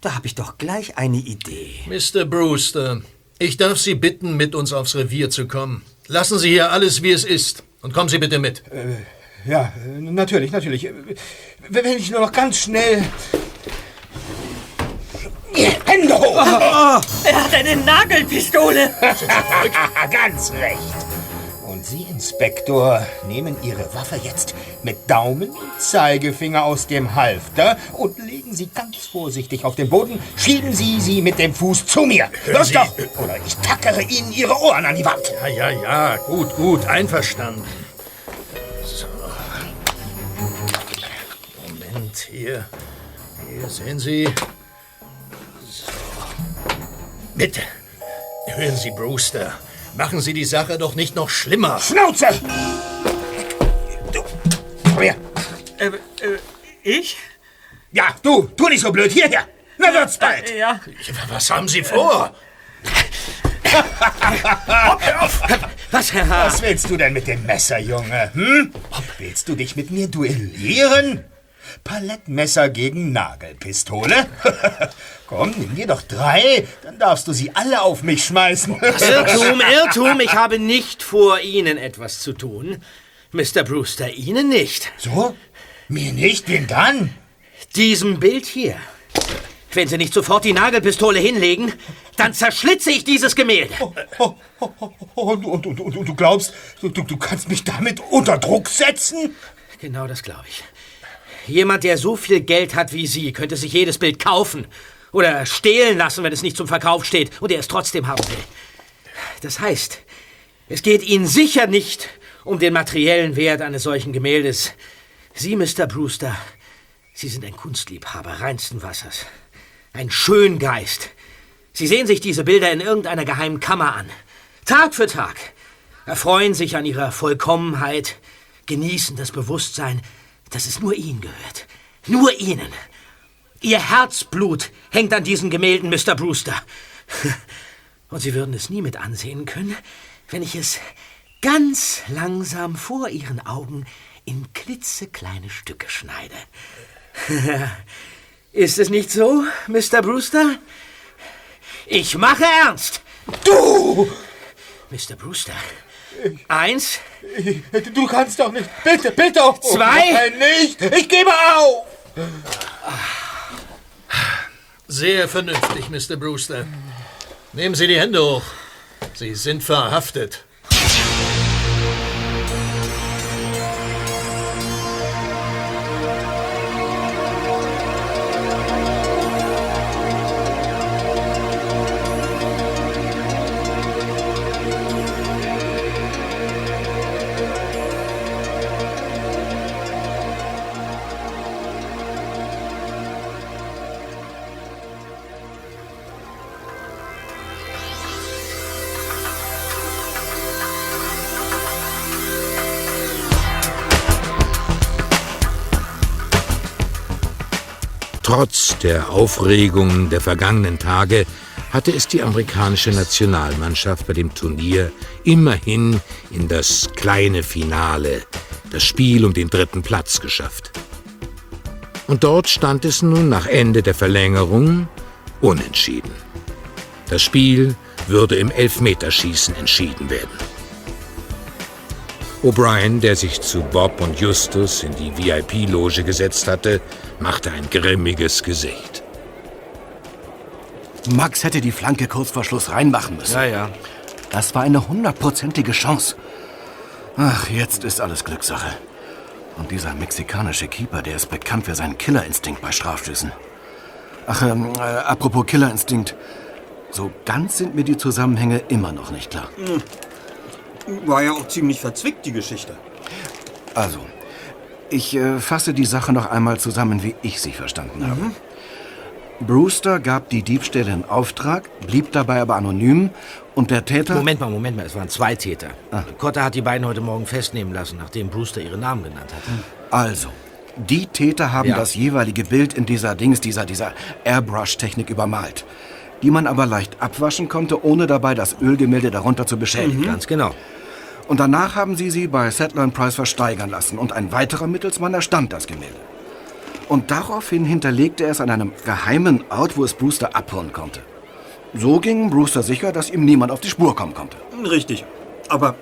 Da habe ich doch gleich eine Idee. Mr. Brewster, ich darf Sie bitten, mit uns aufs Revier zu kommen. Lassen Sie hier alles, wie es ist. Und kommen Sie bitte mit. Ja, äh, natürlich, natürlich. Äh, Wenn ich nur noch ganz schnell. Hände hoch! Er hat eine Nagelpistole. ganz recht. Und Sie, Inspektor, nehmen Ihre Waffe jetzt mit Daumen und Zeigefinger aus dem Halfter und legen sie ganz vorsichtig auf den Boden. Schieben Sie sie mit dem Fuß zu mir. Los doch! Oder ich tackere Ihnen Ihre Ohren an die Wand. Ja, ja, ja, gut, gut, einverstanden. So. Moment, hier. Hier sehen Sie. So. Bitte. Hören Sie, Brewster. Machen Sie die Sache doch nicht noch schlimmer. Schnauze! Du, komm her. Äh, äh, ich? Ja, du, tu nicht so blöd. Hierher. Na wird's bald. Äh, ja. Was haben Sie vor? Was, Was willst du denn mit dem Messer, Junge? Hm? Willst du dich mit mir duellieren? Palettmesser gegen Nagelpistole? Komm, nimm dir doch drei, dann darfst du sie alle auf mich schmeißen. Irrtum, Irrtum, ich habe nicht vor, Ihnen etwas zu tun. Mr. Brewster, Ihnen nicht. So? Mir nicht? Wen dann? Diesem Bild hier. Wenn Sie nicht sofort die Nagelpistole hinlegen, dann zerschlitze ich dieses Gemälde. Und, und, und, und, und du glaubst, du, du kannst mich damit unter Druck setzen? Genau das glaube ich. Jemand, der so viel Geld hat wie Sie, könnte sich jedes Bild kaufen oder stehlen lassen, wenn es nicht zum Verkauf steht und er es trotzdem haben will. Das heißt, es geht Ihnen sicher nicht um den materiellen Wert eines solchen Gemäldes. Sie, Mr. Brewster, Sie sind ein Kunstliebhaber reinsten Wassers. Ein Schöngeist. Sie sehen sich diese Bilder in irgendeiner geheimen Kammer an. Tag für Tag. Erfreuen sich an ihrer Vollkommenheit, genießen das Bewusstsein, dass es nur Ihnen gehört. Nur Ihnen. Ihr Herzblut hängt an diesen Gemälden, Mr. Brewster. Und Sie würden es nie mit ansehen können, wenn ich es ganz langsam vor ihren Augen in klitzekleine Stücke schneide. Ist es nicht so, Mr. Brewster? Ich mache ernst. Du! Mr. Brewster. Eins. Du kannst doch nicht. Bitte, bitte. Oh, Zwei. Nein, nicht. Ich gebe auf. Sehr vernünftig, Mr. Brewster. Nehmen Sie die Hände hoch. Sie sind verhaftet. Trotz der Aufregungen der vergangenen Tage hatte es die amerikanische Nationalmannschaft bei dem Turnier immerhin in das kleine Finale, das Spiel um den dritten Platz geschafft. Und dort stand es nun nach Ende der Verlängerung unentschieden. Das Spiel würde im Elfmeterschießen entschieden werden. O'Brien, der sich zu Bob und Justus in die VIP-Loge gesetzt hatte, machte ein grimmiges Gesicht. Max hätte die Flanke kurz vor Schluss reinmachen müssen. Ja, ja. Das war eine hundertprozentige Chance. Ach, jetzt ist alles Glückssache. Und dieser mexikanische Keeper, der ist bekannt für seinen Killerinstinkt bei Strafstößen. Ach, ähm, äh, apropos Killerinstinkt. So ganz sind mir die Zusammenhänge immer noch nicht klar. Hm. War ja auch ziemlich verzwickt, die Geschichte. Also, ich äh, fasse die Sache noch einmal zusammen, wie ich sie verstanden habe. Mhm. Brewster gab die Diebstähle in Auftrag, blieb dabei aber anonym und der Täter... Moment mal, Moment mal, es waren zwei Täter. Cotta hat die beiden heute Morgen festnehmen lassen, nachdem Brewster ihre Namen genannt hat. Also, die Täter haben Ja. das jeweilige Bild in dieser Dings, dieser, dieser Airbrush-Technik übermalt, die man aber leicht abwaschen konnte, ohne dabei das Ölgemälde darunter zu beschädigen. Mhm. Ganz genau. Und danach haben sie sie bei Settler Price versteigern lassen und ein weiterer Mittelsmann erstand das Gemälde. Und daraufhin hinterlegte er es an einem geheimen Ort, wo es Brewster abholen konnte. So ging Brewster sicher, dass ihm niemand auf die Spur kommen konnte. Richtig. Aber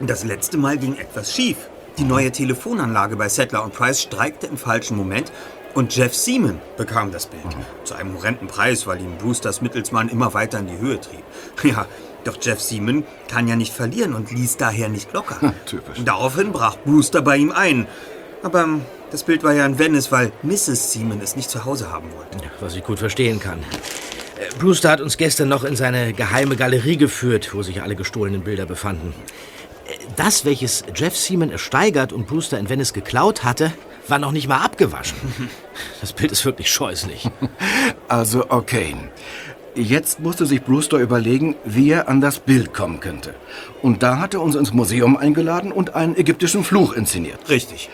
das letzte Mal ging etwas schief. Die neue Telefonanlage bei Settler und Price streikte im falschen Moment und Jeff Seaman bekam das Bild. Zu einem horrenden Preis, weil ihn Brewsters Mittelsmann immer weiter in die Höhe trieb. Ja, doch Jeff Seaman kann ja nicht verlieren und ließ daher nicht locker. Typisch. Daraufhin brach Brewster bei ihm ein. Aber ähm, das Bild war ja in Venice, weil Mrs. Seaman es nicht zu Hause haben wollte. Was ich gut verstehen kann. Äh, Brewster hat uns gestern noch in seine geheime Galerie geführt, wo sich alle gestohlenen Bilder befanden. Äh, Das, welches Jeff Seaman ersteigert und Brewster in Venice geklaut hatte, war noch nicht mal abgewaschen. Das Bild ist wirklich scheußlich. Also, okay. Jetzt musste sich Brewster überlegen, wie er an das Bild kommen könnte. Und da hat er uns ins Museum eingeladen und einen ägyptischen Fluch inszeniert. Richtig.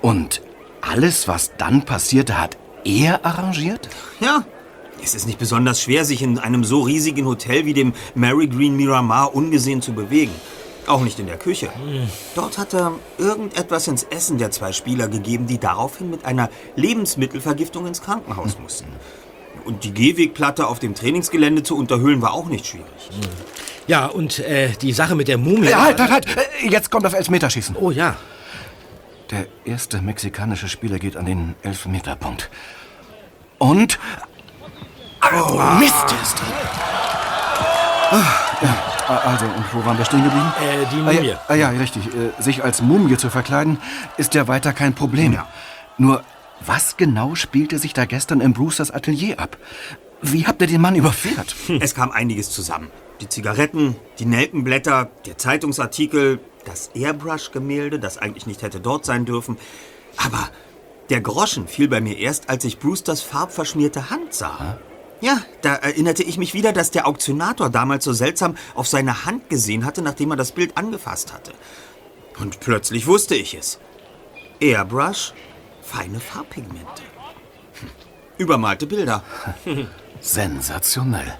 Und alles, was dann passierte, hat er arrangiert? Ja. Es ist nicht besonders schwer, sich in einem so riesigen Hotel wie dem Mary Green Miramar ungesehen zu bewegen. Auch nicht in der Küche. Dort hat er irgendetwas ins Essen der zwei Spieler gegeben, die daraufhin mit einer Lebensmittelvergiftung ins Krankenhaus mussten. Und die Gehwegplatte auf dem Trainingsgelände zu unterhöhlen war auch nicht schwierig. Ja, und äh, die Sache mit der Mumie... Ja, halt, halt, halt! Äh, Jetzt kommt das Elfmeterschießen. Oh ja. Der erste mexikanische Spieler geht an den Elfmeterpunkt. Und... Oh, Mist! Ist. Ah, ja, also, und wo waren wir stehen geblieben? Äh, die Ah, Mumie. ja, ah, ja, richtig. Äh, sich als Mumie zu verkleiden, ist ja weiter kein Problem. Nur, was genau spielte sich da gestern in Brewsters Atelier ab? Wie habt ihr den Mann überführt? Es kam einiges zusammen. Die Zigaretten, die Nelkenblätter, der Zeitungsartikel, das Airbrush-Gemälde, das eigentlich nicht hätte dort sein dürfen. Aber der Groschen fiel bei mir erst, als ich Brewsters farbverschmierte Hand sah. Ja, da erinnerte ich mich wieder, dass der Auktionator damals so seltsam auf seine Hand gesehen hatte, nachdem er das Bild angefasst hatte. Und plötzlich wusste ich es. Airbrush, feine Farbpigmente. Hm. Übermalte Bilder. Sensationell.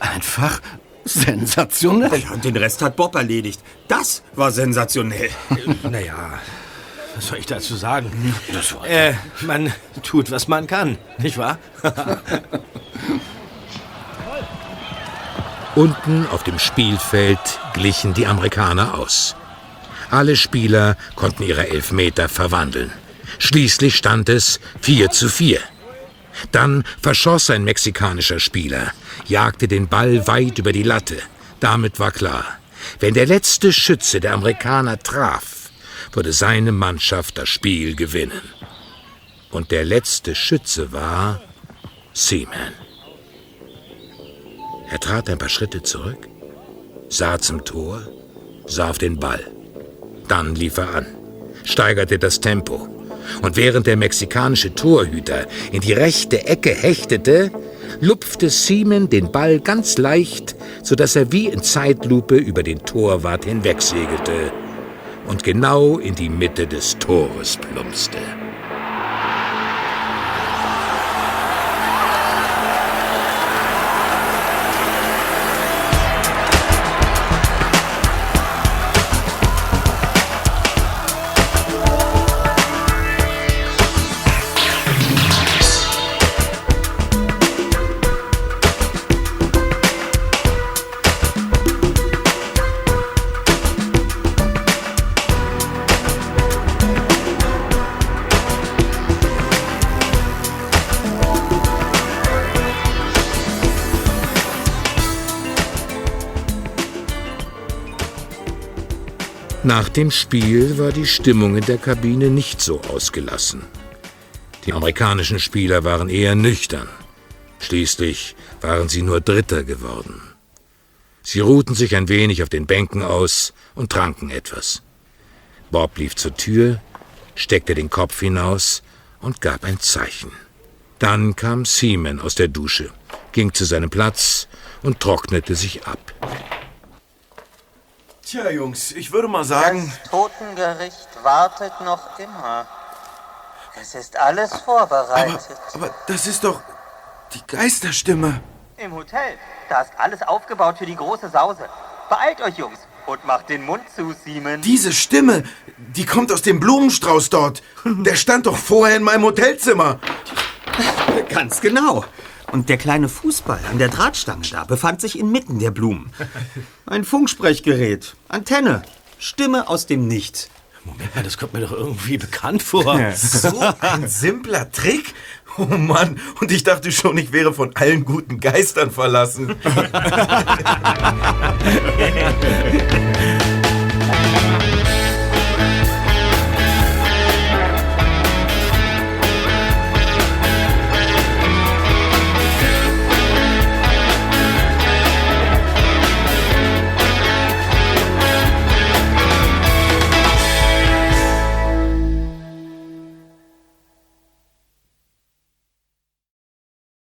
Einfach Sensationell. Ja, und den Rest hat Bob erledigt. Das war sensationell. Naja, was soll ich dazu sagen? Äh, man tut, was man kann, nicht wahr? Unten auf dem Spielfeld glichen die Amerikaner aus. Alle Spieler konnten ihre Elfmeter verwandeln. Schließlich stand es 4 zu 4. Dann verschoss ein mexikanischer Spieler, jagte den Ball weit über die Latte. Damit war klar, wenn der letzte Schütze der Amerikaner traf, würde seine Mannschaft das Spiel gewinnen. Und der letzte Schütze war Seaman. Er trat ein paar Schritte zurück, sah zum Tor, sah auf den Ball. Dann lief er an, steigerte das Tempo. Und während der mexikanische Torhüter in die rechte Ecke hechtete, lupfte Seaman den Ball ganz leicht, sodass er wie in Zeitlupe über den Torwart hinwegsegelte und genau in die Mitte des Tores plumpste. Nach dem Spiel war die Stimmung in der Kabine nicht so ausgelassen. Die amerikanischen Spieler waren eher nüchtern. Schließlich waren sie nur Dritter geworden. Sie ruhten sich ein wenig auf den Bänken aus und tranken etwas. Bob lief zur Tür, steckte den Kopf hinaus und gab ein Zeichen. Dann kam Seaman aus der Dusche, ging zu seinem Platz und trocknete sich ab. Tja, Jungs, ich würde mal sagen. Das Totengericht wartet noch immer. Es ist alles vorbereitet. Aber, aber das ist doch die Geisterstimme. Im Hotel. Da ist alles aufgebaut für die große Sause. Beeilt euch, Jungs, und macht den Mund zu, Simon. Diese Stimme, die kommt aus dem Blumenstrauß dort. Der stand doch vorher in meinem Hotelzimmer. Ganz genau. Und der kleine Fußball an der Drahtstange da befand sich inmitten der Blumen. Ein Funksprechgerät, Antenne, Stimme aus dem Nichts. Moment mal, das kommt mir doch irgendwie bekannt vor. So ein simpler Trick? Oh Mann, und ich dachte schon, ich wäre von allen guten Geistern verlassen.